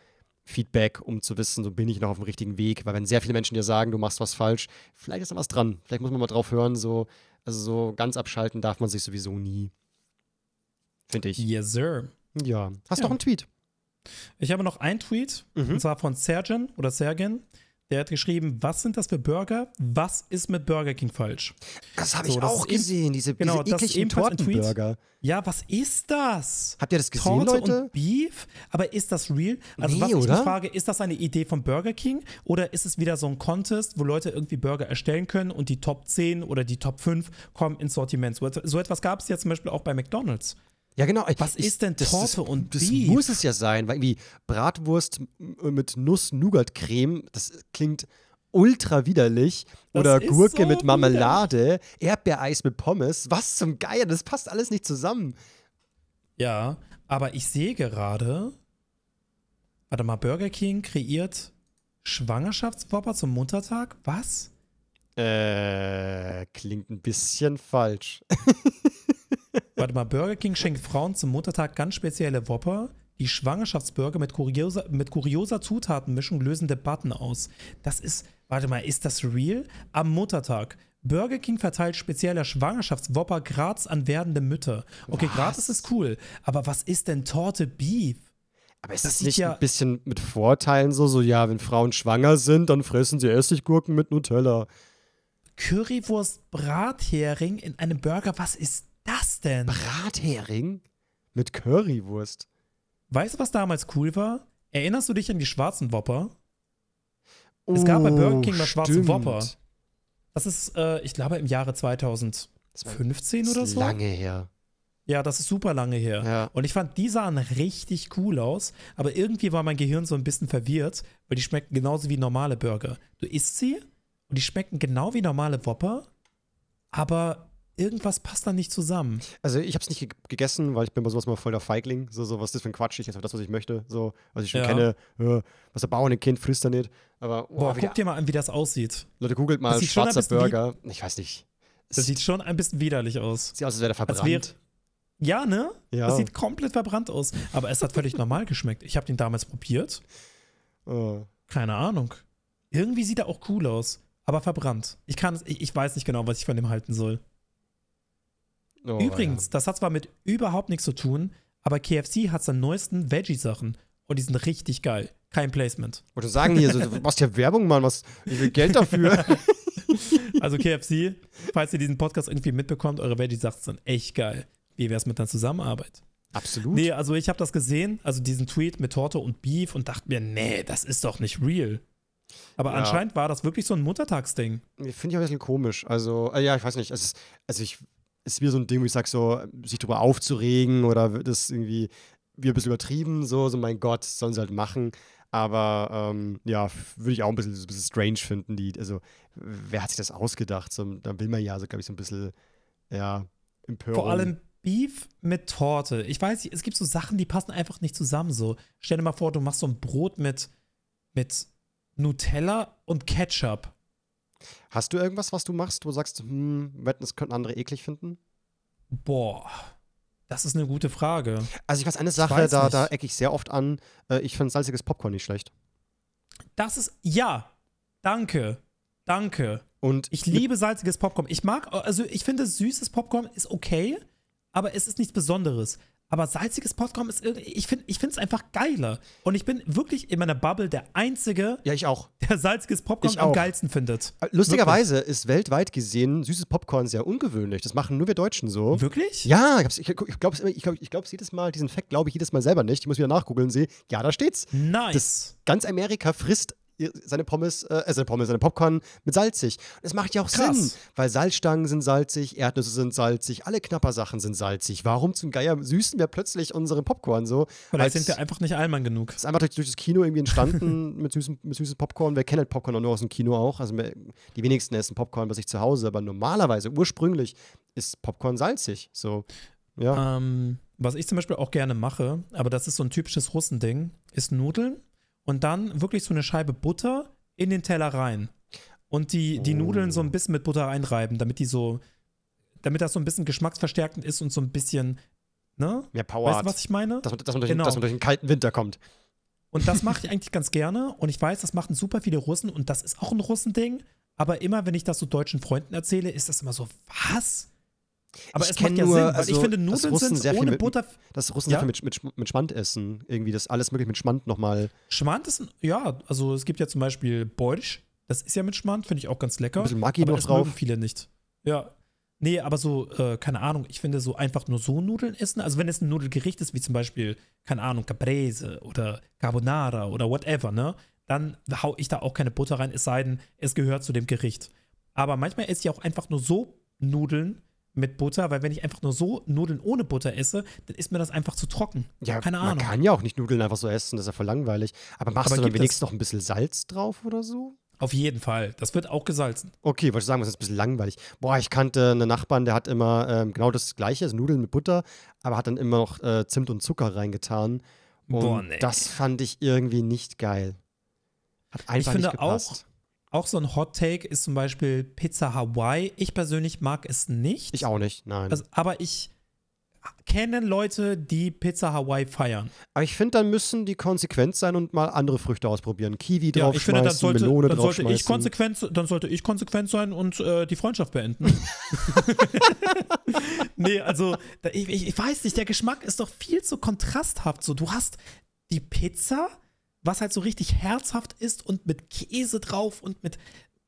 Feedback, um zu wissen, so bin ich noch auf dem richtigen Weg. Weil wenn sehr viele Menschen dir sagen, du machst was falsch, vielleicht ist da was dran. Vielleicht muss man mal drauf hören, so, also so ganz abschalten darf man sich sowieso nie. Finde ich. Yes, sir. Ja. Hast du Ja. noch einen Tweet? Ich habe noch einen Tweet, Mhm. und zwar von Sergen oder Sergen. Der hat geschrieben, was sind das für Burger? Was ist mit Burger King falsch? Das habe So, ich das auch gesehen, diese, genau, diese das ist ekligen. Tortenburger. Ja, was ist das? Habt ihr das gesehen, Torte Leute? und Beef? Aber ist das real? Also Nee, was ich oder? mich frage, ist das eine Idee von Burger King oder ist es wieder so ein Contest, wo Leute irgendwie Burger erstellen können und die Top 10 oder die Top 5 kommen ins Sortiment? So etwas gab es ja zum Beispiel auch bei McDonalds. Ja, genau. Was ist denn das, Torte und Das Beef? muss es ja sein, weil irgendwie Bratwurst m- mit Nuss-Nougat-Creme, das klingt ultra widerlich. Das Oder Gurke so mit Marmelade, Erdbeereis mit Pommes. Was zum Geier, das passt alles nicht zusammen. Ja, aber ich sehe gerade, warte mal, Burger King kreiert Schwangerschaftswopper zum Muttertag? Was? Äh, klingt ein bisschen falsch. Warte mal, Burger King schenkt Frauen zum Muttertag ganz spezielle Whopper. Die Schwangerschaftsburger mit kurioser, mit kurioser Zutatenmischung lösen Debatten aus. Das ist, warte mal, ist das real? Am Muttertag. Burger King verteilt spezieller Schwangerschaftswhopper gratis an werdende Mütter. Okay, Was? gratis ist cool, aber was ist denn Torte Beef? Aber ist Das das, nicht ja- ein bisschen mit Vorteilen so? So, ja, wenn Frauen schwanger sind, dann fressen sie Essiggurken mit Nutella. Currywurst Brathering in einem Burger, was ist das denn? Brathering mit Currywurst. Weißt du, was damals cool war? Erinnerst du dich an die schwarzen Whopper? Es gab bei Burger King mal schwarze Oh, stimmt. Whopper. Das ist, äh, ich glaube, im Jahre 2015 Das oder so. lange her. Ja, das ist super lange her. Ja. Und ich fand, die sahen richtig cool aus, aber irgendwie war mein Gehirn so ein bisschen verwirrt, weil die schmecken genauso wie normale Burger. Du isst sie und die schmecken genau wie normale Whopper, aber irgendwas passt da nicht zusammen. Also ich habe es nicht ge gegessen, weil ich bin bei sowas mal voll der Feigling. So, so was ist das für ein Quatsch? Ich esse das, was ich möchte. So, was ich schon Ja. kenne. Äh, was der Bauer ein Kind frisst er nicht. Aber oh, Boah, guck dir mal an, wie das aussieht. Leute, googelt mal schwarzer Burger. Ich weiß nicht. Das sieht schon ein bisschen widerlich aus. sieht aus, als wäre der verbrannt. Ja, ne? Ja. Das sieht komplett verbrannt aus. Aber es hat völlig normal geschmeckt. Ich habe den damals probiert. Oh. Keine Ahnung. Irgendwie sieht er auch cool aus, aber verbrannt. Ich kann ich, ich weiß nicht genau, was ich von dem halten soll. Oh, Übrigens, das hat zwar mit überhaupt nichts zu tun, aber KFC hat seine neuesten Veggie-Sachen und die sind richtig geil. Kein Placement. Ja. Wollte sagen hier, so, du machst ja Werbung, Mann. Was, ich will Geld dafür. Also KFC, falls ihr diesen Podcast irgendwie mitbekommt, eure Veggie-Sachen sind echt geil. Wie wäre es mit einer Zusammenarbeit? Absolut. Nee, also ich habe das gesehen, also diesen Tweet mit Torte und Beef und dachte mir, nee, das ist doch nicht real. Aber Ja. anscheinend war das wirklich so ein Muttertagsding. Finde ich auch ein bisschen komisch. Also, äh, ja, ich weiß nicht. Es ist, also, ich, ist wieder so ein Ding, wo ich sage, so, sich drüber aufzuregen oder das irgendwie wie ein bisschen übertrieben, so, so, mein Gott, sollen sie halt machen. Aber ähm, ja, würde ich auch ein bisschen, ein bisschen strange finden. Die, also, wer hat sich das ausgedacht? So, da will man ja, so, glaube ich, so ein bisschen, ja, Empörung. Vor allem Beef mit Torte. Ich weiß, nicht, es gibt so Sachen, die passen einfach nicht zusammen. So, stell dir mal vor, du machst so ein Brot mit, mit Nutella und Ketchup. Hast du irgendwas, was du machst, wo du sagst, hm, wetten, das könnten andere eklig finden? Boah, das ist eine gute Frage. Also ich weiß eine Sache, weiß da, nicht. da ecke ich sehr oft an. Äh, ich finde salziges Popcorn nicht schlecht. Das ist, ja, danke, danke. Und Ich liebe salziges Popcorn. Ich mag, also ich finde, süßes Popcorn ist okay, aber es ist nichts Besonderes. Aber salziges Popcorn ist irgendwie, ich finde ich es einfach geiler. Und ich bin wirklich in meiner Bubble der Einzige, Ja, ich auch. der salziges Popcorn Ich am auch. geilsten findet. Äh, Lustigerweise ist weltweit gesehen süßes Popcorn sehr ungewöhnlich. Das machen nur wir Deutschen so. Wirklich? Ja, ich, ich, ich glaube es ich glaub, ich glaub's jedes Mal, diesen Fakt glaube ich jedes Mal selber nicht. Ich muss wieder nachgoogeln und sehe, ja, da steht's. Nice. Das ganz Amerika frisst seine Pommes, äh, seine Pommes, seine Popcorn mit salzig. Und das macht ja auch Krass. Sinn, weil Salzstangen sind salzig, Erdnüsse sind salzig, alle Knappersachen sind salzig. Warum zum Geier süßen wir plötzlich unseren Popcorn so? Vielleicht sind wir einfach nicht Allmann genug. Ist einfach durch, durch das Kino irgendwie entstanden mit, süßem, mit süßes Popcorn. Wer kennt halt Popcorn auch nur aus dem Kino auch? Also die wenigsten essen Popcorn bei sich zu Hause, aber normalerweise, ursprünglich, ist Popcorn salzig. So, ja. Ähm, was ich zum Beispiel auch gerne mache, aber das ist so ein typisches Russending, ist Nudeln und dann wirklich so eine Scheibe Butter in den Teller rein. Und die, die Oh. Nudeln so ein bisschen mit Butter einreiben, damit die so, damit das so ein bisschen geschmacksverstärkend ist und so ein bisschen, ne? Mehr Power Weißt du, was ich meine? dass, man, dass, man durch, Genau. dass man durch einen kalten Winter kommt. Und das mache ich eigentlich ganz gerne. Und ich weiß, das machen super viele Russen und das ist auch ein Russending. Aber immer, wenn ich das so deutschen Freunden erzähle, ist das immer so, was? Aber Ich es macht kenn ja nur, Sinn, weil also, ich finde, Nudeln sind sehr ohne mit- Butter. Das Russen Ja? sehr viel mit, mit, mit Schmand essen. Irgendwie das alles möglich mit Schmand nochmal. Schmand ist, ein, ja, also es gibt ja zum Beispiel Borsch. Das ist ja mit Schmand, finde ich auch ganz lecker. Ein bisschen Maggi aber noch das drauf. viele nicht. Ja. Nee, aber so, äh, keine Ahnung, ich finde so einfach nur so Nudeln essen. Also wenn es ein Nudelgericht ist, wie zum Beispiel, keine Ahnung, Caprese oder Carbonara oder whatever, ne? Dann hau ich da auch keine Butter rein, es sei denn, es gehört zu dem Gericht. Aber manchmal esse ich auch einfach nur so Nudeln mit Butter, weil wenn ich einfach nur so Nudeln ohne Butter esse, dann ist mir das einfach zu trocken. Ja, keine man Ahnung. kann ja auch nicht Nudeln einfach so essen, das ist ja voll langweilig. Aber machst Aber du dann wenigstens noch ein bisschen Salz drauf oder so? Auf jeden Fall. Das wird auch gesalzen. Okay, wollte ich sagen, das ist ein bisschen langweilig. Boah, ich kannte einen Nachbarn, der hat immer ähm, genau das gleiche, also Nudeln mit Butter, aber hat dann immer noch äh, Zimt und Zucker reingetan. Und Boah, nee. das fand ich irgendwie nicht geil. Hat einfach finde nicht gepasst. Auch so ein Hot Take ist zum Beispiel Pizza Hawaii. Ich persönlich mag es nicht. Ich auch nicht, nein. Also, aber ich kenne Leute, die Pizza Hawaii feiern. aber ich finde, dann müssen die konsequent sein und mal andere Früchte ausprobieren. Kiwi Ja, ich finde, draufschmeißen, dann sollte, Melone dann, sollte ich konsequent, dann sollte ich konsequent sein und äh, die Freundschaft beenden. nee, also ich, ich, ich weiß nicht, der Geschmack ist doch viel zu kontrasthaft. So, du hast die Pizza, was halt so richtig herzhaft ist und mit Käse drauf und mit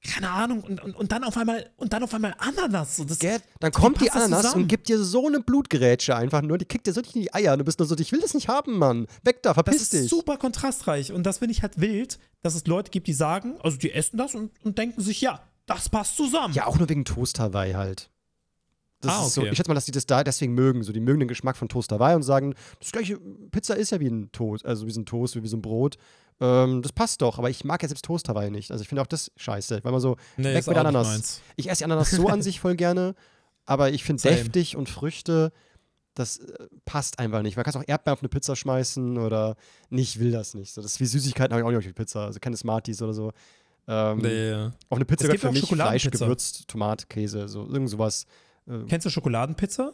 keine Ahnung und, und, und dann auf einmal und dann auf einmal Ananas. So, das, Gell? Dann kommt die das Ananas zusammen? und gibt dir so eine Blutgerätsche einfach nur. Die kickt dir so richtig in die Eier. Und du bist nur so, ich will das nicht haben, Mann. Weg da, Das verpiss ist dich. super kontrastreich und das finde ich halt wild, dass es Leute gibt, die sagen, also die essen das und, und denken sich, ja, das passt zusammen. Ja, auch nur wegen Toast Hawaii halt. Das Ah, ist so, okay. ich schätze mal, dass die das da deswegen mögen. So, die mögen den Geschmack von Toast Hawaii und sagen, das gleiche Pizza ist ja wie ein Toast, also wie so ein Toast, wie so ein Brot. Ähm, das passt doch, aber ich mag ja selbst Toast Hawaii nicht. Also ich finde auch das scheiße, weil man so, Nee, weg mit nicht Ananas. Ich esse die Ananas so an sich voll gerne, aber ich finde deftig und Früchte, das äh, passt einfach nicht. Man kann auch Erdbeeren auf eine Pizza schmeißen oder nee, ich will das nicht. So, das ist wie Süßigkeiten habe ich auch nicht auf die Pizza, also keine Smarties oder so. Ähm, Nee. Auf eine Pizza Es gehört für mich Fleisch. Gewürzt, Tomat, Käse, so irgend sowas. Äh, Kennst du Schokoladenpizza?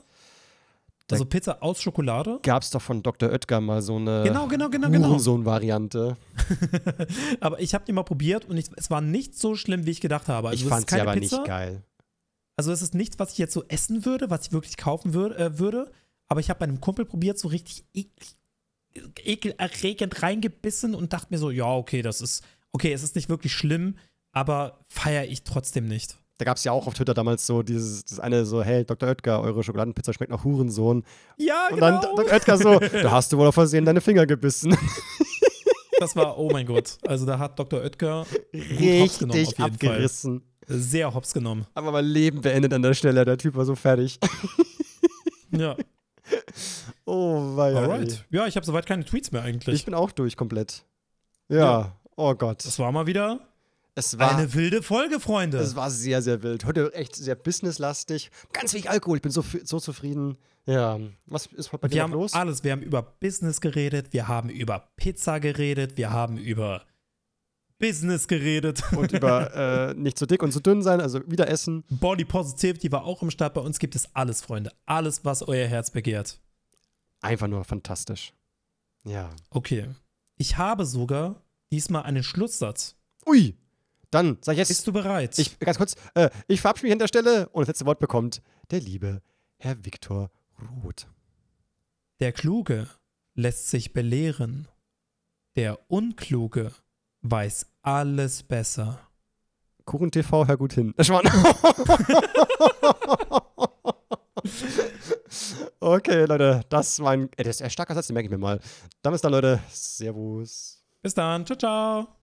Da- Also Pizza aus Schokolade? Gab es doch von Dr. Oetker mal so eine Genau, genau, genau, genau. Hurensohn-Variante. aber ich habe die mal probiert und ich, es war nicht so schlimm, wie ich gedacht habe. Also ich fand sie aber Pizza. nicht geil. Also es ist nichts, was ich jetzt so essen würde, was ich wirklich kaufen würd, äh, würde. Aber ich habe bei einem Kumpel probiert, so richtig ekel, ekelerregend reingebissen und dachte mir so, ja, okay, das ist, okay, es ist nicht wirklich schlimm, aber feiere ich trotzdem nicht. Da gab es ja auch auf Twitter damals so dieses das eine so, hey, Dr. Oetker, eure Schokoladenpizza schmeckt nach Hurensohn. Ja, Und genau. dann Dr. Oetker so, da hast du wohl auf Versehen deine Finger gebissen. Das war, oh mein Gott. Also da hat Dr. Oetker hops genommen, Richtig jeden Fall. abgerissen. Sehr hops genommen. Aber mein Leben beendet an der Stelle. Der Typ war so fertig. Ja, Oh, weia. alright. Ja, ich habe soweit keine Tweets mehr eigentlich. Ich bin auch durch komplett. Ja. Ja. Oh Gott. Das war mal wieder Es war, Eine wilde Folge, Freunde. es war sehr, sehr wild. Heute echt sehr businesslastig. Ganz wenig Alkohol. Ich bin so, so zufrieden. Ja, was ist heute bei dir wir haben los? alles. Wir haben über Business geredet, wir haben über Pizza geredet, wir haben über Business geredet. Und über äh, nicht zu dick und zu dünn sein, also wieder essen. Body Positivity war auch im Start. Bei uns gibt es alles, Freunde. Alles, was euer Herz begehrt. Einfach nur fantastisch. Ja. Okay. Ich habe sogar diesmal einen Schlusssatz. Ui, dann sag ich jetzt. Bist du bereit? Ich, ganz kurz, äh, ich verabschiede mich an der Stelle und das letzte Wort bekommt der liebe Herr Viktor Roth. Der Kluge lässt sich belehren. Der Unkluge weiß alles besser. Kuchen TV, hör gut hin. Das war okay, Leute, das war ein, ey, das ist ein starker Satz, den merke ich mir mal. Dann bis dann, Leute. Servus. Bis dann. Ciao, ciao.